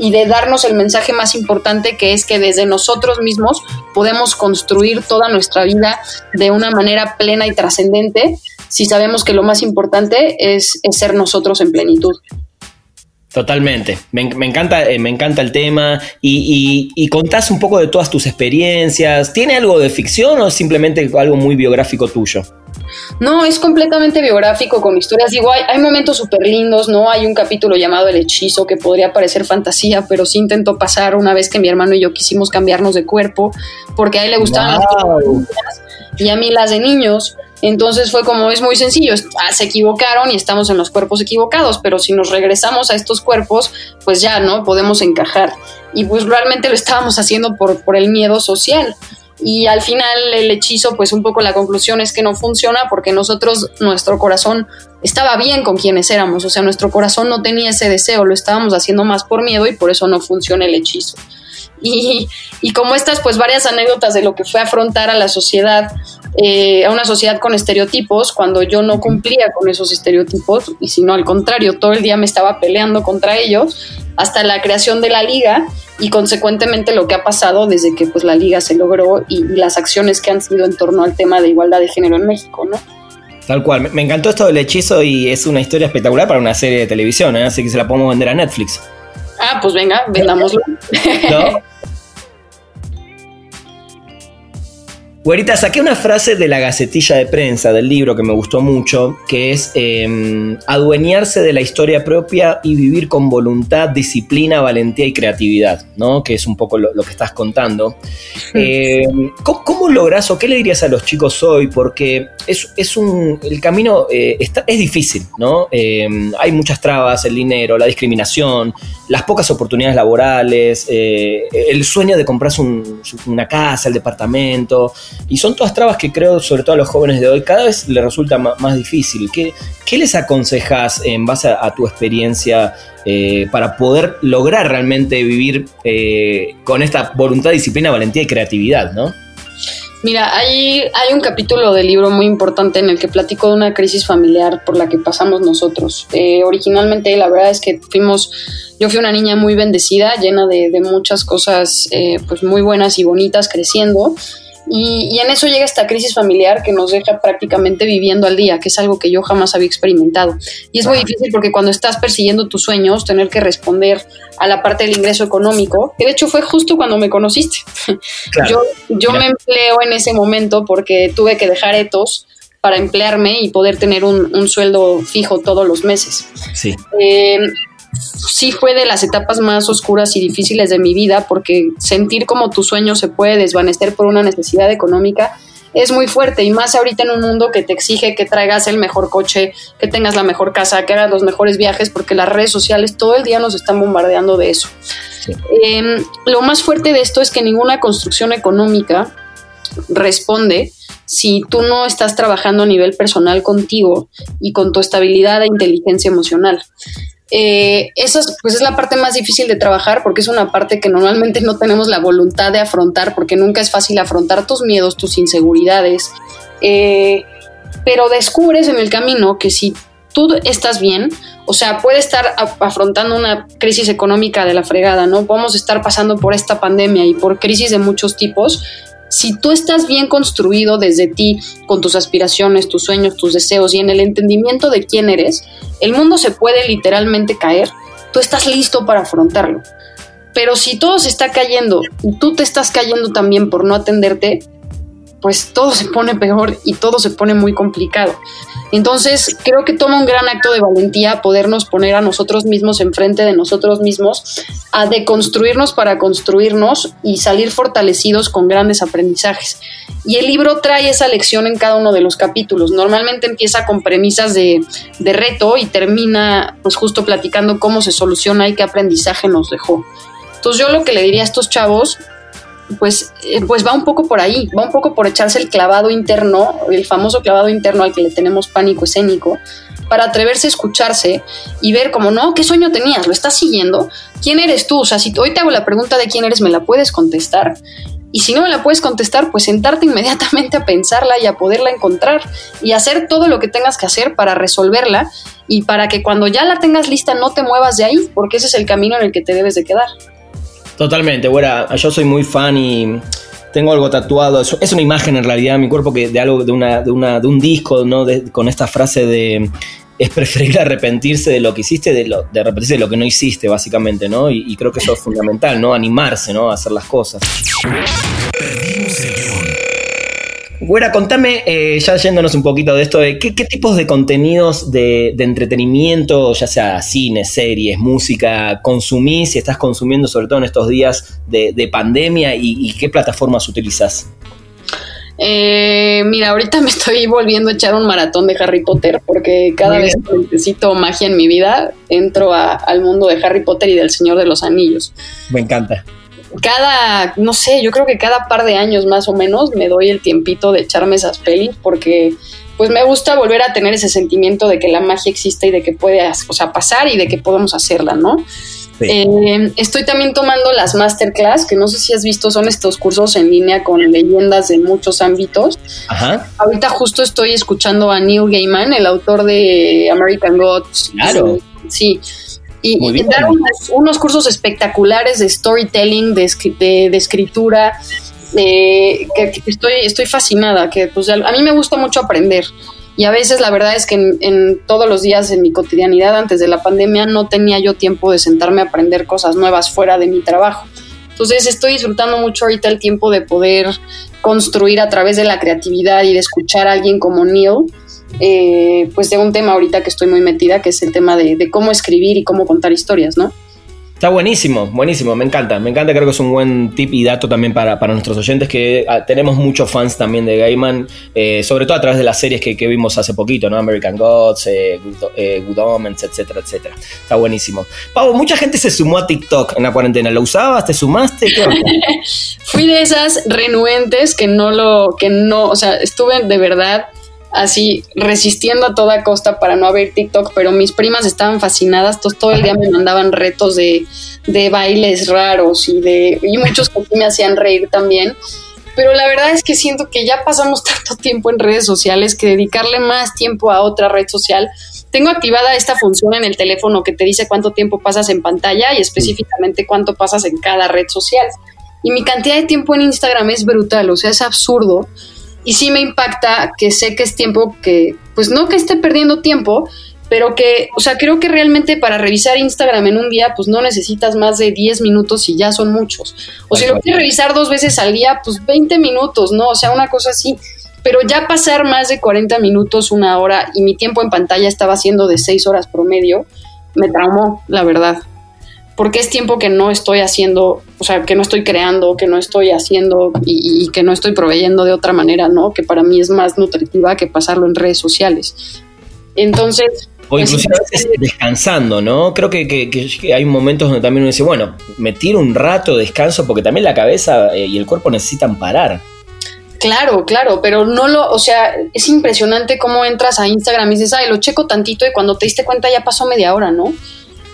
y de darnos el mensaje más importante que es que desde nosotros mismos podemos construir toda nuestra vida de una manera plena y trascendente si sabemos que lo más importante es, ser nosotros en plenitud. Totalmente. Me, encanta, eh, me encanta el tema. Y, y, contás un poco de todas tus experiencias. ¿Tiene algo de ficción o es simplemente algo muy biográfico tuyo? No, es completamente biográfico con historias. Digo, hay, hay momentos súper lindos, ¿no? Hay un capítulo llamado El Hechizo que podría parecer fantasía, pero sí intentó pasar una vez que mi hermano y yo quisimos cambiarnos de cuerpo, porque a él le gustaban las cosas y a mí las de niños. Entonces fue como, es muy sencillo, ah, se equivocaron y estamos en los cuerpos equivocados, pero si nos regresamos a estos cuerpos, pues ya, ¿no? Podemos encajar. Y pues realmente lo estábamos haciendo por, por el miedo social y al final el hechizo, pues un poco la conclusión es que no funciona porque nosotros, nuestro corazón estaba bien con quienes éramos, o sea, nuestro corazón no tenía ese deseo, lo estábamos haciendo más por miedo y por eso no funciona el hechizo. Y, y como estas, pues varias anécdotas de lo que fue afrontar a la sociedad, eh, a una sociedad con estereotipos, cuando yo no cumplía con esos estereotipos, y sino al contrario, todo el día me estaba peleando contra ellos, hasta la creación de la liga y consecuentemente lo que ha pasado desde que pues la liga se logró y, las acciones que han sido en torno al tema de igualdad de género en México, ¿no? Tal cual, me encantó esto del hechizo y es una historia espectacular para una serie de televisión, ¿eh? así que se la podemos vender a Netflix. Ah, pues venga, vendámoslo. ¿No? *laughs* Güerita, saqué una frase de la gacetilla de prensa del libro que me gustó mucho, que es em, adueñarse de la historia propia y vivir con voluntad, disciplina, valentía y creatividad, ¿no? Que es un poco lo, que estás contando. Em, ¿cómo, logras o qué le dirías a los chicos hoy? Porque es, un, el camino eh, es difícil, ¿no? Em, hay muchas trabas, el dinero, la discriminación, las pocas oportunidades laborales, eh, el sueño de comprarse una casa, el departamento. Y son todas trabas que creo, sobre todo a los jóvenes de hoy, cada vez les resulta más, difícil. ¿Qué, ¿Qué, les aconsejas en base a, tu experiencia eh, para poder lograr realmente vivir eh, con esta voluntad, disciplina, valentía y creatividad, ¿no? Mira, hay, hay un capítulo del libro muy importante en el que platico de una crisis familiar por la que pasamos nosotros. Eh, originalmente, la verdad es que fuimos, yo fui una niña muy bendecida, llena de, muchas cosas pues muy buenas y bonitas creciendo. Y, en eso llega esta crisis familiar que nos deja prácticamente viviendo al día, que es algo que yo jamás había experimentado. Y es muy difícil porque cuando estás persiguiendo tus sueños, tener que responder a la parte del ingreso económico, que de hecho fue justo cuando me conociste. Yo, yo me empleo en ese momento porque tuve que dejar etos para emplearme y poder tener un, un sueldo fijo todos los meses. Sí. Eh, sí fue de las etapas más oscuras y difíciles de mi vida porque sentir como tu sueño se puede desvanecer por una necesidad económica es muy fuerte y más ahorita en un mundo que te exige que traigas el mejor coche, que tengas la mejor casa, que hagas los mejores viajes, porque las redes sociales todo el día nos están bombardeando de eso. Em, lo más fuerte de esto es que ninguna construcción económica responde si tú no estás trabajando a nivel personal contigo y con tu estabilidad e inteligencia emocional. Eh, esa pues es la parte más difícil de trabajar porque es una parte que normalmente no tenemos la voluntad de afrontar porque nunca es fácil afrontar tus miedos, tus inseguridades. Eh, pero descubres en el camino que si tú estás bien, o sea, puede estar afrontando una crisis económica de la fregada, ¿no? Podemos estar pasando por esta pandemia y por crisis de muchos tipos, si tú estás bien construido desde ti, con tus aspiraciones, tus sueños, tus deseos y en el entendimiento de quién eres, el mundo se puede literalmente caer, tú estás listo para afrontarlo. Pero si todo se está cayendo y tú te estás cayendo también por no atenderte, pues todo se pone peor y todo se pone muy complicado. Entonces, creo que toma un gran acto de valentía podernos poner a nosotros mismos enfrente de nosotros mismos, a deconstruirnos para construirnos y salir fortalecidos con grandes aprendizajes. Y el libro trae esa lección en cada uno de los capítulos. Normalmente empieza con premisas de, de reto y termina pues justo platicando cómo se soluciona y qué aprendizaje nos dejó. Entonces yo lo que le diría a estos chavos pues, eh, pues va un poco por ahí, va un poco por echarse el clavado interno, el famoso clavado interno al que le tenemos pánico escénico, para atreverse a escucharse y ver como, no, ¿qué sueño tenías? ¿Lo estás siguiendo? ¿Quién eres tú? O sea, si hoy te hago la pregunta de quién eres, ¿me la puedes contestar? Y si no me la puedes contestar, pues sentarte inmediatamente a pensarla y a poderla encontrar y hacer todo lo que tengas que hacer para resolverla y para que cuando ya la tengas lista no te muevas de ahí, porque ese es el camino en el que te debes de quedar. Totalmente, bueno, yo soy muy fan y tengo algo tatuado. Es una imagen en realidad mi cuerpo que de algo, de una, de una, de un disco, ¿no? con esta frase de es preferible arrepentirse de lo que hiciste, de, lo, de arrepentirse de lo que no hiciste, básicamente, ¿no? Y, creo que eso es fundamental, ¿no? Animarse, ¿no? A hacer las cosas. Güera, contame, eh, ya yéndonos un poquito de esto, de qué, tipos de contenidos de, entretenimiento, ya sea cine, series, música, consumís y estás consumiendo sobre todo en estos días de, pandemia y, qué plataformas utilizas? Eh, mira, ahorita me estoy volviendo a echar un maratón de Harry Potter porque cada vez que necesito magia en mi vida entro al mundo de Harry Potter y del Señor de los Anillos. Me encanta. Cada, no sé, yo creo que cada par de años más o menos me doy el tiempito de echarme esas pelis porque pues me gusta volver a tener ese sentimiento de que la magia existe y de que puede o sea, pasar y de que podemos hacerla, ¿no? Eh, estoy también tomando las masterclass, que no sé si has visto, son estos cursos en línea con leyendas de muchos ámbitos. Ajá. Ahorita justo estoy escuchando a Neil Gaiman, el autor de American Gods. Claro. Sí. Y, y dar unos, cursos espectaculares de storytelling, de, de, escritura, que, estoy, estoy fascinada, que pues, a mí me gusta mucho aprender. Y a veces la verdad es que en, todos los días en mi cotidianidad antes de la pandemia no tenía yo tiempo de sentarme a aprender cosas nuevas fuera de mi trabajo. Entonces estoy disfrutando mucho ahorita el tiempo de poder construir a través de la creatividad y de escuchar a alguien como Neil, eh, pues de un tema ahorita que estoy muy metida, que es el tema de, de cómo escribir y cómo contar historias, ¿no? Está buenísimo, buenísimo, me encanta, me encanta, creo que es un buen tip y dato también para, nuestros oyentes, que ah, tenemos muchos fans también de Gaiman, eh, sobre todo a través de las series que, vimos hace poquito, ¿no? American Gods, eh, Good, eh, Omens, etcétera, etcétera. Está buenísimo. Pau, mucha gente se sumó a TikTok en la cuarentena, ¿lo usabas? ¿Te sumaste? *laughs* Fui de esas renuentes que no lo, que no, o sea, estuve de verdad así resistiendo a toda costa para no ver TikTok, pero mis primas estaban fascinadas, todo el día me mandaban retos de, bailes raros y de y muchos que me hacían reír también. Pero la verdad es que siento que ya pasamos *laughs* tanto tiempo en redes sociales que dedicarle más tiempo a otra red social. Tengo activada esta función en el teléfono que te dice cuánto tiempo pasas en pantalla y específicamente cuánto pasas en cada red social. Y mi cantidad de tiempo en Instagram es brutal, o sea, es absurdo y sí me impacta que sé que es tiempo que, pues no que esté perdiendo tiempo, pero que, o sea, creo que realmente para revisar Instagram en un día, pues no necesitas más de 10 minutos y ya son muchos. O si lo quieres revisar dos veces al día, pues 20 minutos, ¿no? O sea, una cosa así. Pero ya pasar más de 40 minutos, una hora, y mi tiempo en pantalla estaba siendo de 6 horas promedio, me traumó, la verdad porque es tiempo que no estoy haciendo, o sea, que no estoy creando, que no estoy haciendo y, que no estoy proveyendo de otra manera, ¿no? Que para mí es más nutritiva que pasarlo en redes sociales. Entonces... O pues, inclusive veces descansando, ¿no? Creo que, que, hay momentos donde también uno dice, bueno, me tiro un rato de descanso porque también la cabeza eh, y el cuerpo necesitan parar. Claro, claro, pero no lo, o sea, es impresionante cómo entras a Instagram y dices, ay, lo checo tantito y cuando te diste cuenta ya pasó media hora, ¿no?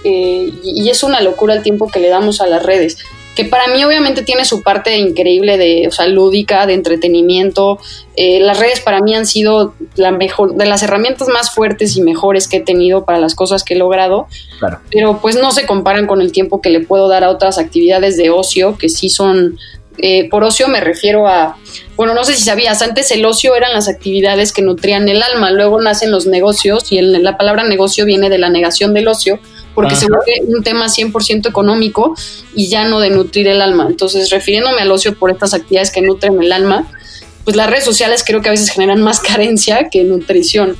Eh, y, es una locura el tiempo que le damos a las redes que para mí obviamente tiene su parte increíble de, o sea, lúdica, de entretenimiento. Eh, las redes para mí han sido la mejor, de las herramientas más fuertes y mejores que he tenido para las cosas que he logrado. Claro. Pero pues no se comparan con el tiempo que le puedo dar a otras actividades de ocio que sí son, eh, por ocio me refiero a, bueno, no sé si sabías, antes el ocio eran las actividades que nutrían el alma, luego nacen los negocios y la palabra negocio viene de la negación del ocio porque se vuelve un tema 100% económico y ya no de nutrir el alma. Entonces, refiriéndome al ocio por estas actividades que nutren el alma, pues las redes sociales creo que a veces generan más *laughs* carencia que nutrición.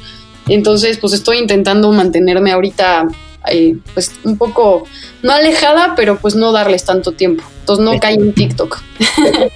Entonces, pues estoy intentando mantenerme ahorita eh, pues un poco, no alejada, pero pues no darles tanto tiempo. Entonces no cae en TikTok.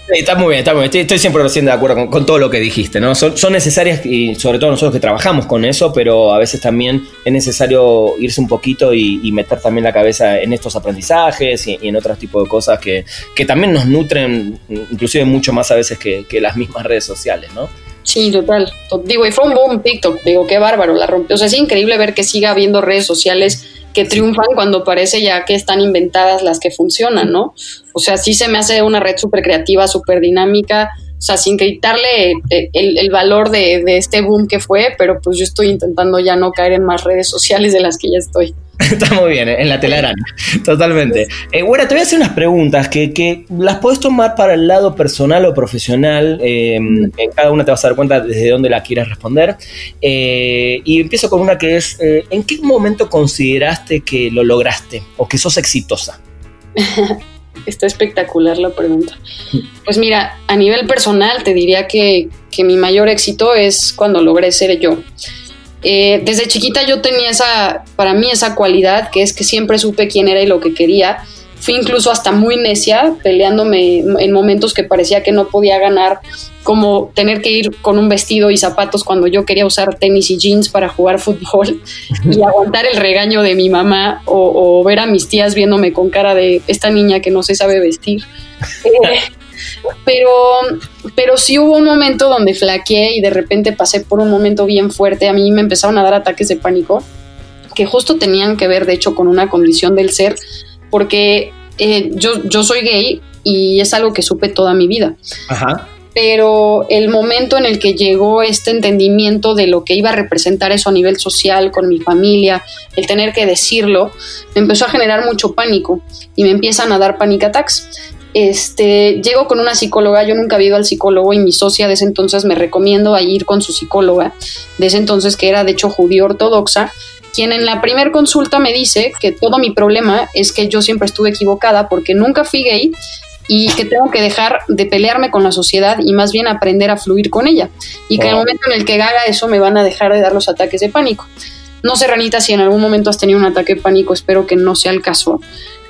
está muy bien, está muy bien. Estoy, siempre de acuerdo con, todo lo que dijiste, ¿no? Son, necesarias y sobre todo nosotros que trabajamos con eso, pero a veces también es necesario irse un poquito y, meter también la cabeza en estos aprendizajes y, en otros tipos de cosas que, que, también nos nutren, inclusive mucho más a veces que, que las mismas redes sociales, ¿no? Sí, total. Digo, y fue un boom TikTok. Digo, qué bárbaro, la rompió. O sea, es increíble ver que siga habiendo redes sociales que triunfan cuando parece ya que están inventadas las que funcionan, ¿no? O sea, sí se me hace una red súper creativa, súper dinámica, o sea, sin quitarle eh, el, valor de, de, este boom que fue, pero pues yo estoy intentando ya no caer en más redes sociales de las que ya estoy. *laughs* Está muy bien, en la telaraña, totalmente. Eh, bueno, te voy a hacer unas preguntas que, las puedes tomar para el lado personal o profesional. Em, en cada una te vas a dar cuenta desde dónde la quieres responder. Eh, y empiezo con una que es, eh, ¿en qué momento consideraste que lo lograste o que sos exitosa? *laughs* Está espectacular la pregunta. Pues mira, a nivel personal te diría que, que mi mayor éxito es cuando logré ser yo. Eh, desde chiquita yo tenía esa, para mí esa cualidad que es que siempre supe quién era y lo que quería. Fui incluso hasta muy necia, peleándome en momentos que parecía que no podía ganar, como tener que ir con un vestido y zapatos cuando yo quería usar tenis y jeans para jugar fútbol y *laughs* aguantar el regaño de mi mamá o, ver a mis tías viéndome con cara de esta niña que no se sabe vestir. Eh, *laughs* pero, pero sí hubo un momento donde flaqueé y de repente pasé por un momento bien fuerte. A mí me empezaron a dar ataques de pánico que justo tenían que ver, de hecho, con una condición del ser, porque eh, yo, yo soy gay y es algo que supe toda mi vida. Pero el momento en el que llegó este entendimiento de lo que iba a representar eso a nivel social, con mi familia, el tener que decirlo, me empezó a generar mucho pánico y me empiezan a dar panic attacks este, llego con una psicóloga, yo nunca había ido al psicólogo y mi socia de ese entonces me recomiendo a ir con su psicóloga, de ese entonces que era de hecho judío ortodoxa, quien en la primer consulta me dice que todo mi problema es que yo siempre estuve equivocada porque nunca fui gay y que tengo que dejar de pelearme con la sociedad y más bien aprender a fluir con ella. Y que en el momento en el que haga eso me van a dejar de dar los ataques de pánico. No sé, Ranita, si en algún momento has tenido un ataque de pánico, espero que no sea el caso.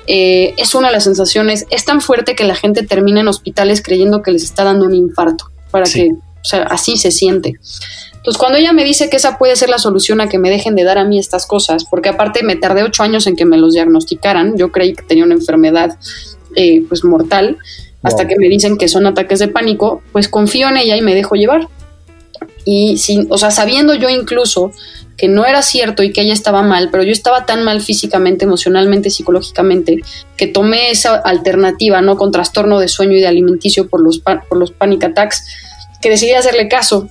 Eh, es una de las sensaciones, es tan fuerte que la gente termina en hospitales creyendo que les está dando un infarto, para que, o sea, así se siente. Entonces, cuando ella me dice que esa puede ser la solución a que me dejen de dar a mí estas cosas, porque aparte me tardé ocho años en que me los diagnosticaran, yo creí que tenía una enfermedad eh, pues mortal, hasta que me dicen que son ataques de pánico, pues confío en ella y me dejo llevar. Y sin, o sea, sabiendo yo incluso que no era cierto y que ella estaba mal, pero yo estaba tan mal físicamente, emocionalmente, psicológicamente, que tomé esa alternativa, ¿no? Con trastorno de sueño y de alimenticio por los, por los panic attacks, que decidí hacerle caso.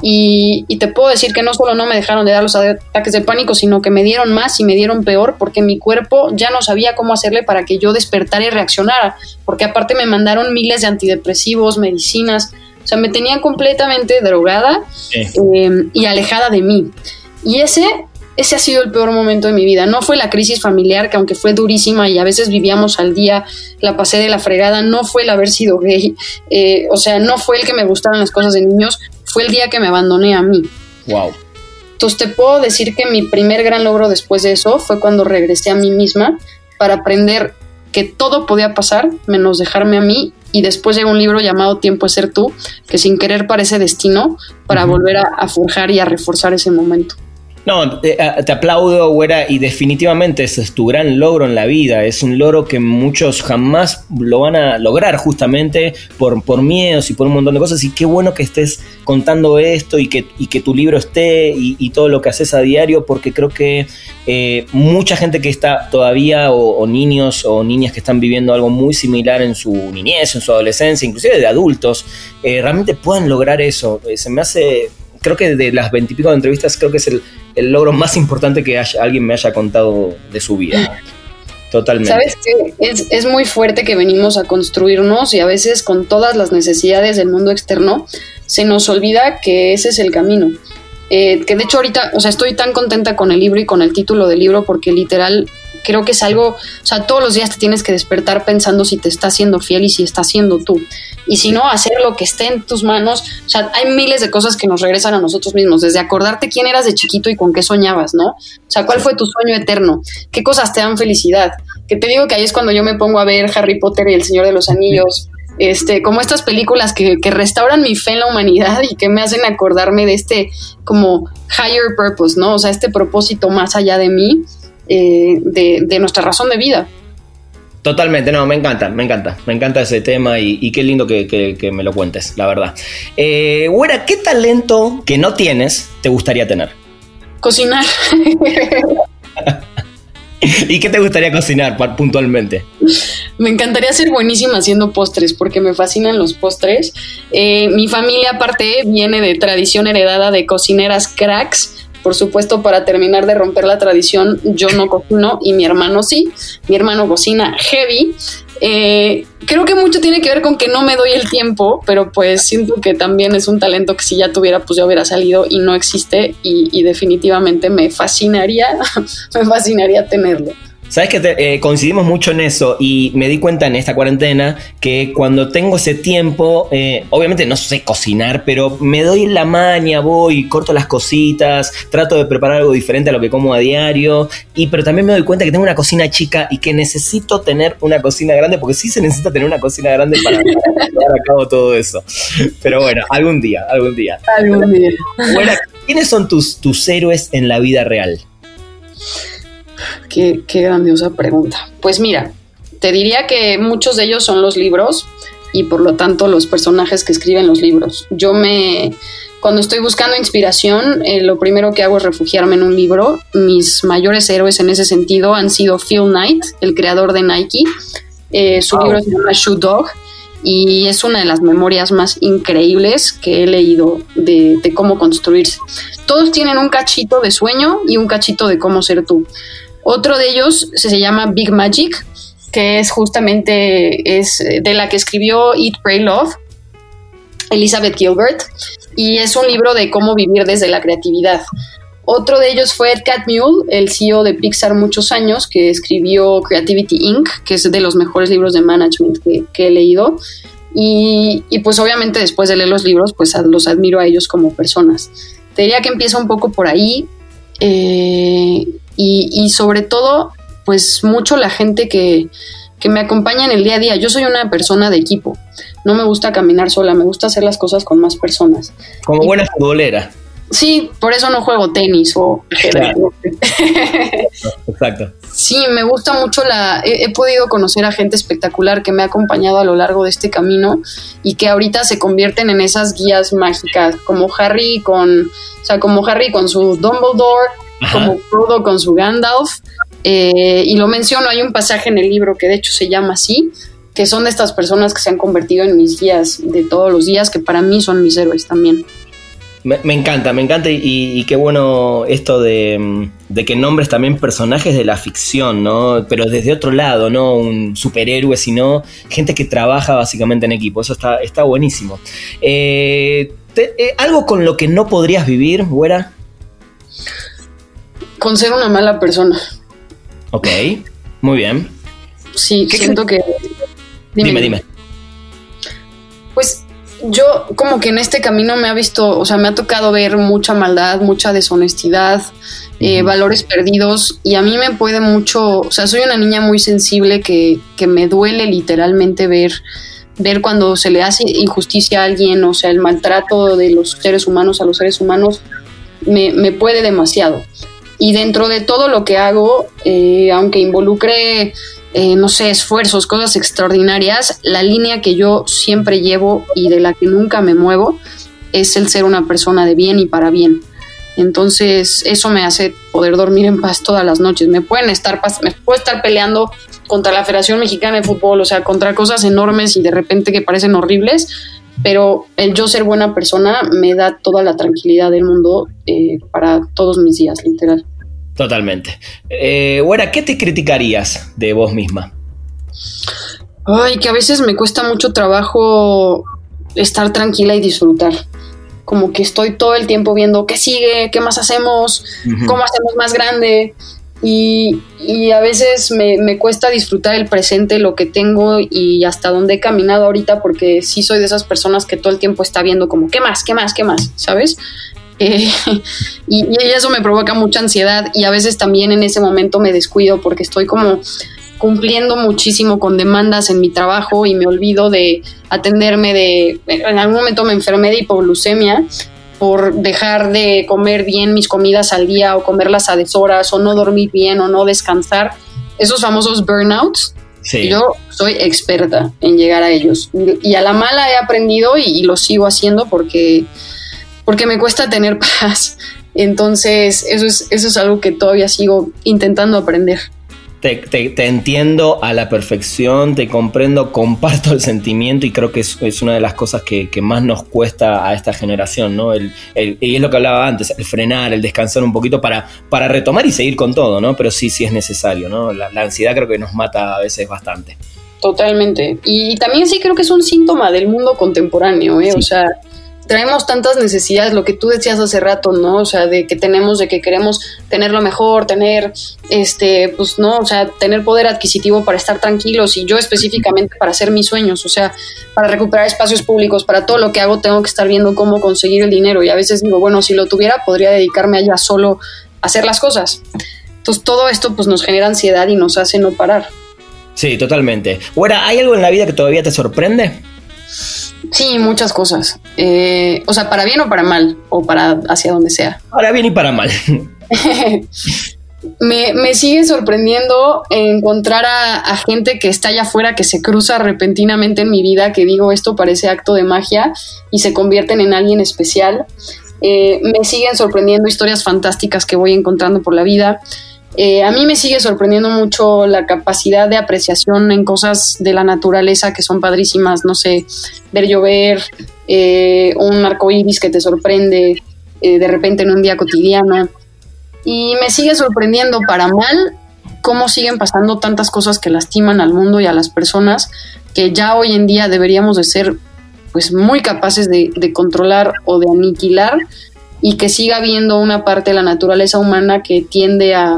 Y, y, te puedo decir que no solo no me dejaron de dar los ataques de pánico, sino que me dieron más y me dieron peor porque mi cuerpo ya no sabía cómo hacerle para que yo despertara y reaccionara, porque aparte me mandaron miles de antidepresivos, medicinas, o sea, me tenía completamente drogada eh, y alejada de mí. Y ese, ese ha sido el peor momento de mi vida. No fue la crisis familiar, que aunque fue durísima y a veces vivíamos al día, la pasé de la fregada, no fue el haber sido gay, eh, o sea, no fue el que me gustaran las cosas de niños, fue el día que me abandoné a mí. Wow. Entonces te puedo decir que mi primer gran logro después de eso fue cuando regresé a mí misma para aprender que todo podía pasar menos dejarme a mí y después llega un libro llamado Tiempo es ser tú, que sin querer parece destino para volver a forjar y a reforzar ese momento. No, te, aplaudo, güera, y definitivamente ese es tu gran logro en la vida. Es un logro que muchos jamás lo van a lograr justamente por, por miedos y por un montón de cosas. Y qué bueno que estés contando esto y que, y que tu libro esté y, todo lo que haces a diario, porque creo que eh, mucha gente que está todavía, o, niños o niñas que están viviendo algo muy similar en su niñez, en su adolescencia, inclusive de adultos, eh, realmente puedan lograr eso. Eh, se me hace creo que de las veintipico de entrevistas, creo que es el, logro más importante que alguien me haya contado de su vida. Totalmente. Sabes que es, muy fuerte que venimos a construirnos y a veces con todas las necesidades del mundo externo se nos olvida que ese es el camino. Eh, que de hecho ahorita, o sea, estoy tan contenta con el libro y con el título del libro porque literal creo que es algo, o sea, todos los días te tienes que despertar pensando si te está haciendo fiel y si está siendo tú. Y si no, hacer lo que esté en tus manos. O sea, hay miles de cosas que nos regresan a nosotros mismos, desde acordarte quién eras de chiquito y con qué soñabas, ¿no? O sea, cuál fue tu sueño eterno, qué cosas te dan felicidad. Que te digo que ahí es cuando yo me pongo a ver Harry Potter y El Señor de los Anillos. Este, como estas películas que, que restauran mi fe en la humanidad y que me hacen acordarme de este como higher purpose, ¿no? O sea, este propósito más allá de mí eh, de, nuestra razón de vida. Totalmente, no, me encanta, me encanta, me encanta ese tema y, qué lindo que, me lo cuentes, la verdad. Eh, Güera, ¿qué talento que no tienes te gustaría tener? Cocinar. *laughs* ¿Y qué te gustaría cocinar puntualmente? Me encantaría ser buenísima haciendo postres porque me fascinan los postres. Eh, mi familia aparte viene de tradición heredada de cocineras cracks por supuesto, para terminar de romper la tradición, yo no cocino y mi hermano sí. Mi hermano cocina heavy. Eh, creo que mucho tiene que ver con que no me doy el tiempo, pero pues siento que también es un talento que si ya tuviera, pues ya hubiera salido y no existe y definitivamente me fascinaría, *laughs* me fascinaría tenerlo. Sabes que eh, coincidimos mucho en eso y me di cuenta en esta cuarentena que cuando tengo ese tiempo, eh, obviamente no sé cocinar, pero me doy la maña, voy, corto las cositas, trato de preparar algo diferente a lo que como a diario, y pero también me doy cuenta que tengo una cocina chica y que necesito tener una cocina grande, porque sí se necesita tener una cocina grande para llevar a cabo todo eso. Pero bueno, algún día, algún día. Algún día. Bueno, ¿quiénes son tus, tus héroes en la vida real? Qué, grandiosa pregunta. Pues mira, te diría que muchos de ellos son los libros y por lo tanto los personajes que escriben los libros. Yo me, cuando estoy buscando inspiración, eh, lo primero que hago es refugiarme en un libro. Mis mayores héroes en ese sentido han sido Phil Knight, el creador de Nike. Eh, su libro se llama Shoe Dog y es una de las memorias más increíbles que he leído de, de cómo construirse. Todos tienen un cachito de sueño y un cachito de cómo ser tú. Otro de ellos se llama Big Magic, que es justamente es de la que escribió Eat, Pray, Love, Elizabeth Gilbert, y es un libro de cómo vivir desde la creatividad. Otro de ellos fue Ed Catmull, el CEO de Pixar muchos años, que escribió Creativity Inc., que es de los mejores libros de management que, he leído. Y, y, pues obviamente después de leer los libros, pues los admiro a ellos como personas. Te diría que empieza un poco por ahí. Eh, y, sobre todo, pues mucho la gente que, me acompaña en el día a día. Yo soy una persona de equipo. No me gusta caminar sola, me gusta hacer las cosas con más personas. Como buena futbolera. Sí, por eso no juego tenis o *laughs* Exacto. Sí, me gusta mucho la. He, he, podido conocer a gente espectacular que me ha acompañado a lo largo de este camino y que ahorita se convierten en esas guías mágicas, como Harry con, o sea, como Harry con su Dumbledore, como Frodo con su Gandalf. Eh, y lo menciono, hay un pasaje en el libro que de hecho se llama así, que son de estas personas que se han convertido en mis guías de todos los días, que para mí son mis héroes también. Me, encanta, me encanta y, qué bueno esto de, que nombres también personajes de la ficción, ¿no? Pero desde otro lado, no un superhéroe, sino gente que trabaja básicamente en equipo. Eso está, está buenísimo. Eh, eh, ¿Algo con lo que no podrías vivir, güera? Con ser una mala persona. Ok, muy bien. Sí, siento que... Dime, dime, Pues yo como que en este camino me ha visto, o sea, me ha tocado ver mucha maldad, mucha deshonestidad, eh, valores perdidos y a mí me puede mucho, o sea, soy una niña muy sensible que, que me duele literalmente ver ver cuando se le hace injusticia a alguien, o sea, el maltrato de los seres humanos a los seres humanos, me, me puede demasiado. Y dentro de todo lo que hago, eh, aunque involucre, eh, no sé, esfuerzos, cosas extraordinarias, la línea que yo siempre llevo y de la que nunca me muevo es el ser una persona de bien y para bien. Entonces eso me hace poder dormir en paz todas las noches. Me pueden estar, me puedo estar peleando contra la Federación Mexicana de Fútbol, o sea, contra cosas enormes y de repente que parecen horribles, pero el yo ser buena persona me da toda la tranquilidad del mundo eh, para todos mis días, literal. Totalmente. Eh, ¿qué te criticarías de vos misma? Ay, que a veces me cuesta mucho trabajo estar tranquila y disfrutar. Como que estoy todo el tiempo viendo qué sigue, qué más hacemos, cómo hacemos más grande. Y, a veces me, cuesta disfrutar el presente, lo que tengo y hasta dónde he caminado ahorita, porque sí soy de esas personas que todo el tiempo está viendo como, ¿qué más? ¿Qué más? ¿Qué más? ¿Sabes? Eh, *laughs* y, y, eso me provoca mucha ansiedad y a veces también en ese momento me descuido porque estoy como cumpliendo muchísimo con demandas en mi trabajo y me olvido de atenderme de... En algún momento me enfermé de hipoglucemia por dejar de comer bien mis comidas al día o comerlas a deshoras o no dormir bien o no descansar. Esos famosos burnouts. Yo soy experta en llegar a ellos y a la mala he aprendido y, lo sigo haciendo porque, porque me cuesta tener *laughs* paz. Entonces, eso es, eso es algo que todavía sigo intentando aprender. te, entiendo a la perfección, te comprendo, comparto el sentimiento y creo que es, una de las cosas que, más nos cuesta a esta generación, ¿no? El, y es lo que hablaba antes, el frenar, el descansar un poquito para, para retomar y seguir con todo, ¿no? Pero sí, sí es necesario, ¿no? La, ansiedad creo que nos mata a veces bastante. Totalmente. Y también sí creo que es un síntoma del mundo contemporáneo, ¿eh? O sea, traemos tantas necesidades, lo que tú decías hace rato, ¿no? O sea, de que tenemos, de que queremos tener lo mejor, tener, este, pues, ¿no? O sea, tener poder adquisitivo para estar tranquilos y yo específicamente para hacer mis sueños, o sea, para recuperar espacios públicos, para todo lo que hago tengo que estar viendo cómo conseguir el dinero y a veces digo, bueno, si lo tuviera podría dedicarme allá solo a hacer las cosas. Entonces todo esto pues nos genera ansiedad y nos hace no parar. Sí, totalmente. Bueno, ¿hay algo en la vida que todavía te sorprende? Sí, muchas cosas. Eh, o sea, para bien o para mal, o para hacia donde sea. *laughs* Para bien y para mal. me, sigue sorprendiendo encontrar a, gente que está allá afuera, que se cruza repentinamente en mi vida, que digo, esto parece acto de magia y se convierten en alguien especial. Eh, me siguen sorprendiendo historias fantásticas que voy encontrando por la vida. Eh, a mí me sigue sorprendiendo mucho la capacidad de apreciación en cosas de la naturaleza que son padrísimas, no sé, ver llover, eh, un arco iris que te sorprende eh, de repente en un día cotidiano. Y me sigue sorprendiendo para mal cómo siguen pasando tantas cosas que lastiman al mundo y a las personas que ya hoy en día deberíamos de ser pues muy capaces de, de controlar o de aniquilar y que siga habiendo una parte de la naturaleza humana que tiende a,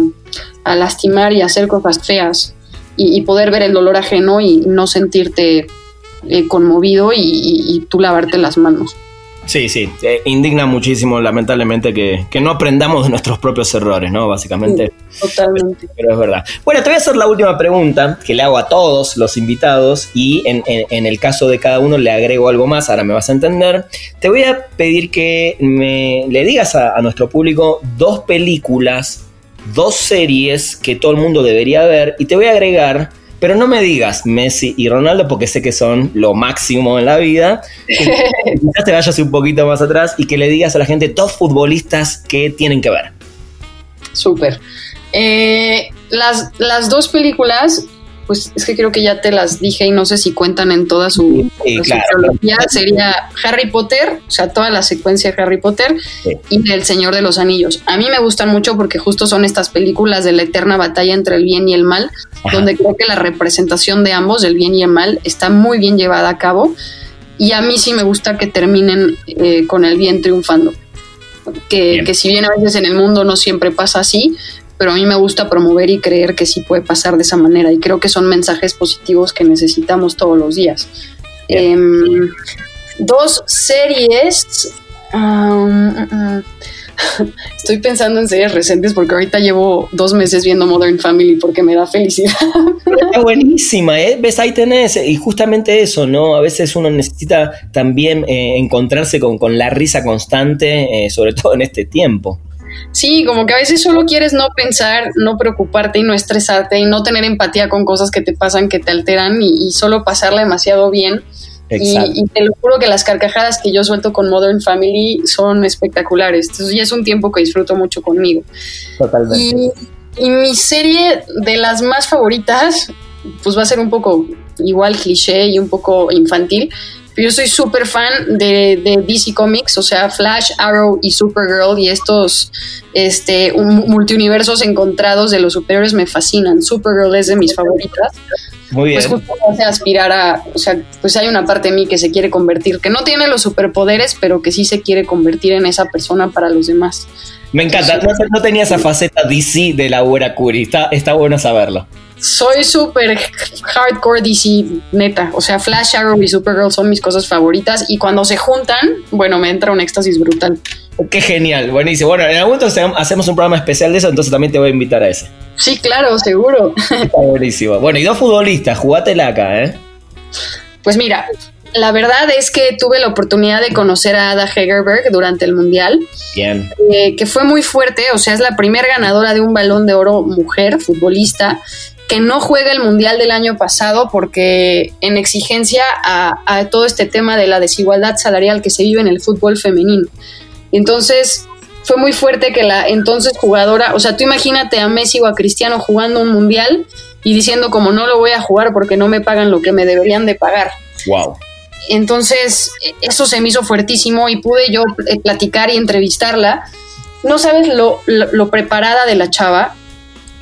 lastimar y a hacer cosas feas y, poder ver el dolor ajeno y no sentirte eh, conmovido y, tú lavarte las manos. Sí, sí, indigna muchísimo, lamentablemente, que, no aprendamos de nuestros propios errores, ¿no? Básicamente. totalmente. Pero, es verdad. Bueno, te voy a hacer la última pregunta que le hago a todos los invitados y en, el caso de cada uno le agrego algo más, ahora me vas a entender. Te voy a pedir que me le digas a, a nuestro público dos películas, dos series que todo el mundo debería ver y te voy a agregar pero no me digas Messi y Ronaldo porque sé que son lo máximo en la vida. *laughs* Quizás te vayas un poquito más atrás y que le digas a la gente dos futbolistas que tienen que ver. Súper. Eh, las, las dos películas pues es que creo que ya te las dije y no sé si cuentan en toda su, sí, Sería Harry Potter, o sea, toda la secuencia de Harry Potter y El Señor de los Anillos. A mí me gustan mucho porque justo son estas películas de la eterna batalla entre el bien y el mal, donde creo que la representación de ambos, del bien y el mal, está muy bien llevada a cabo. Y a mí sí me gusta que terminen eh, con el bien triunfando. Que, que, si bien a veces en el mundo no siempre pasa así, pero a mí me gusta promover y creer que sí puede pasar de esa manera y creo que son mensajes positivos que necesitamos todos los días. Em, dos series. Um, *laughs* estoy pensando en series recientes porque ahorita llevo dos meses viendo Modern Family porque me da felicidad. Está buenísima, ¿eh? Ves, ahí tenés, y justamente eso, ¿no? A veces uno necesita también eh, encontrarse con, la risa constante, eh, sobre todo en este tiempo. Sí, como que a veces solo quieres no pensar, no preocuparte y no estresarte y no tener empatía con cosas que te pasan, que te alteran y, solo pasarla demasiado bien. Y, te lo juro que las carcajadas que yo suelto con Modern Family son espectaculares. Entonces ya es un tiempo que disfruto mucho conmigo. Totalmente. Y, mi serie de las más favoritas, pues va a ser un poco igual cliché y un poco infantil, yo soy súper fan de, DC Comics, o sea, Flash, Arrow y Supergirl y estos este, multiuniversos encontrados de los superiores me fascinan. Supergirl es de mis favoritas. Muy pues bien. Pues justo hace aspirar a, o sea, pues hay una parte de mí que se quiere convertir, que no tiene los superpoderes, pero que sí se quiere convertir en esa persona para los demás. Me encanta, no, tenía esa faceta DC de la Laura Curry, está, está bueno saberlo soy súper hardcore DC, neta. O sea, Flash, Arrow y Supergirl son mis cosas favoritas. Y cuando se juntan, bueno, me entra un éxtasis brutal. Qué genial, buenísimo. Bueno, en algún momento hacemos un programa especial de eso, entonces también te voy a invitar a ese. Sí, claro, seguro. Está buenísimo. Bueno, y dos futbolistas, jugátela acá, ¿eh? Pues mira, la verdad es que tuve la oportunidad de conocer a Ada Hegerberg durante el Mundial. Bien. Eh, que fue muy fuerte, o sea, es la primera ganadora de un balón de oro mujer, futbolista que no juega el Mundial del año pasado porque en exigencia a, todo este tema de la desigualdad salarial que se vive en el fútbol femenino. Entonces, fue muy fuerte que la entonces jugadora, o sea, tú imagínate a Messi o a Cristiano jugando un mundial y diciendo como no lo voy a jugar porque no me pagan lo que me deberían de pagar. Wow. Entonces, eso se me hizo fuertísimo y pude yo eh, platicar y entrevistarla. No sabes lo, lo preparada de la chava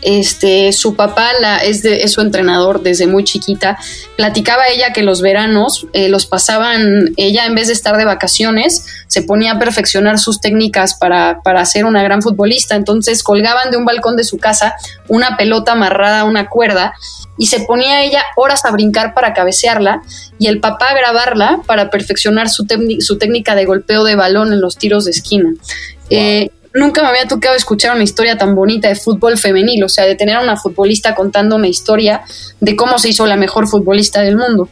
este, su papá la, es, de, su entrenador desde muy chiquita. Platicaba ella que los veranos eh, los pasaban, ella en vez de estar de vacaciones, se ponía a perfeccionar sus técnicas para, para ser una gran futbolista. Entonces colgaban de un balcón de su casa una pelota amarrada a una cuerda y se ponía ella horas a brincar para cabecearla y el papá a grabarla para perfeccionar su, su técnica de golpeo de balón en los tiros de esquina. Eh, nunca me había tocado escuchar una historia tan bonita de fútbol femenil, o sea, de tener a una futbolista contando una historia de cómo se hizo la mejor futbolista del mundo.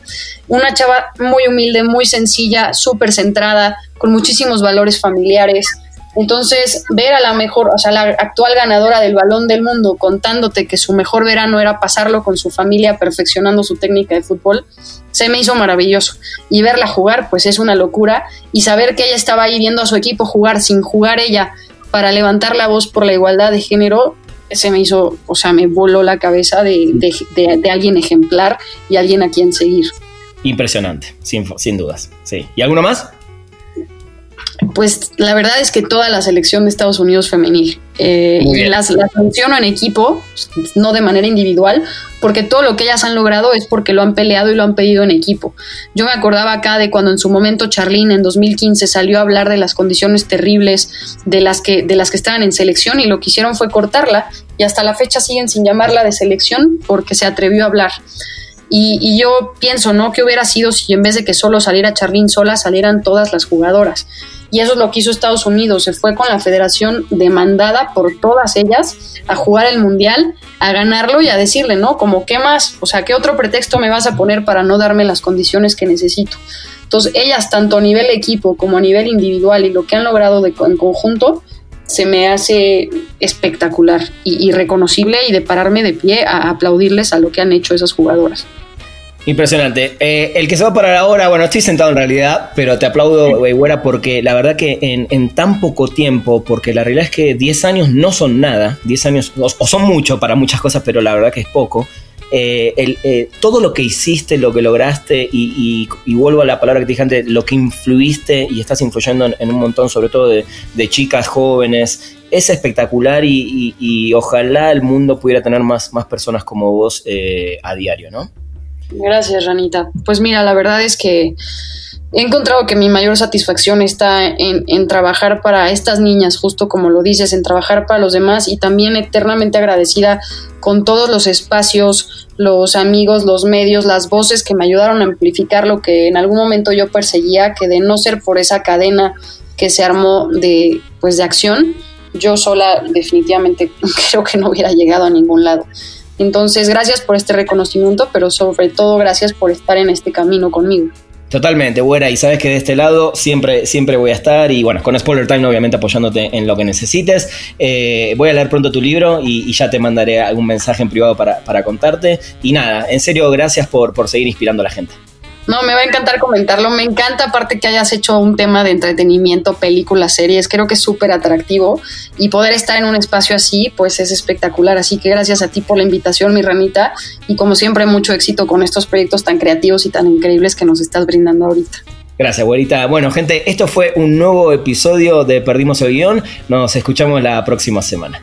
Una chava muy humilde, muy sencilla, súper centrada, con muchísimos valores familiares. Entonces, ver a la mejor, o sea, la actual ganadora del balón del mundo contándote que su mejor verano era pasarlo con su familia perfeccionando su técnica de fútbol, se me hizo maravilloso. Y verla jugar, pues es una locura. Y saber que ella estaba ahí viendo a su equipo jugar sin jugar ella, para levantar la voz por la igualdad de género, se me hizo, o sea, me voló la cabeza de, alguien ejemplar y alguien a quien seguir. Impresionante, sin, sin dudas. Sí. ¿Y alguno más? Pues la verdad es que toda la selección de Estados Unidos femenil. Eh, las, las menciono en equipo, no de manera individual, porque todo lo que ellas han logrado es porque lo han peleado y lo han pedido en equipo. Yo me acordaba acá de cuando en su momento Charlene en 2015 salió a hablar de las condiciones terribles de las que, de las que estaban en selección y lo que hicieron fue cortarla y hasta la fecha siguen sin llamarla de selección porque se atrevió a hablar. Y, yo pienso, ¿no? ¿Qué hubiera sido si en vez de que solo saliera Charlene sola, salieran todas las jugadoras? Y eso es lo que hizo Estados Unidos. Se fue con la federación demandada por todas ellas a jugar el mundial, a ganarlo y a decirle, ¿no? Como, ¿qué más? O sea, ¿qué otro pretexto me vas a poner para no darme las condiciones que necesito? Entonces, ellas, tanto a nivel equipo como a nivel individual y lo que han logrado de, en conjunto, se me hace espectacular y, y, reconocible y de pararme de pie a aplaudirles a lo que han hecho esas jugadoras. Impresionante. Eh, el que se va a parar ahora, bueno, estoy sentado en realidad, pero te aplaudo, güera, porque la verdad que en, tan poco tiempo, porque la realidad es que 10 años no son nada, 10 años, o, son mucho para muchas cosas, pero la verdad que es poco. Eh, eh, todo lo que hiciste, lo que lograste, y, vuelvo a la palabra que te dije antes, lo que influiste y estás influyendo en, un montón, sobre todo de, chicas jóvenes, es espectacular y, ojalá el mundo pudiera tener más, más personas como vos a diario, ¿no? Gracias, Ranita. Pues mira, la verdad es que he encontrado que mi mayor satisfacción está en, trabajar para estas niñas, justo como lo dices, en trabajar para los demás y también eternamente agradecida con todos los espacios, los amigos, los medios, las voces que me ayudaron a amplificar lo que en algún momento yo perseguía, que de no ser por esa cadena que se armó de, pues, de acción, yo sola definitivamente *laughs* creo que no hubiera llegado a ningún lado. Entonces, gracias por este reconocimiento, pero sobre todo gracias por estar en este camino conmigo. Totalmente, buena, y sabes que de este lado siempre, siempre voy a estar y bueno, con Spoiler Time obviamente apoyándote en lo que necesites. Eh, voy a leer pronto tu libro y, ya te mandaré algún mensaje en privado para, para contarte. Y nada, en serio, gracias por, por seguir inspirando a la gente. No, me va a encantar comentarlo. Me encanta, aparte que hayas hecho un tema de entretenimiento, películas, series. Creo que es súper atractivo y poder estar en un espacio así, pues es espectacular. Así que gracias a ti por la invitación, mi ramita. Y como siempre, mucho éxito con estos proyectos tan creativos y tan increíbles que nos estás brindando ahorita. Gracias, güerita. Bueno, gente, esto fue un nuevo episodio de Perdimos el Guión. Nos escuchamos la próxima semana.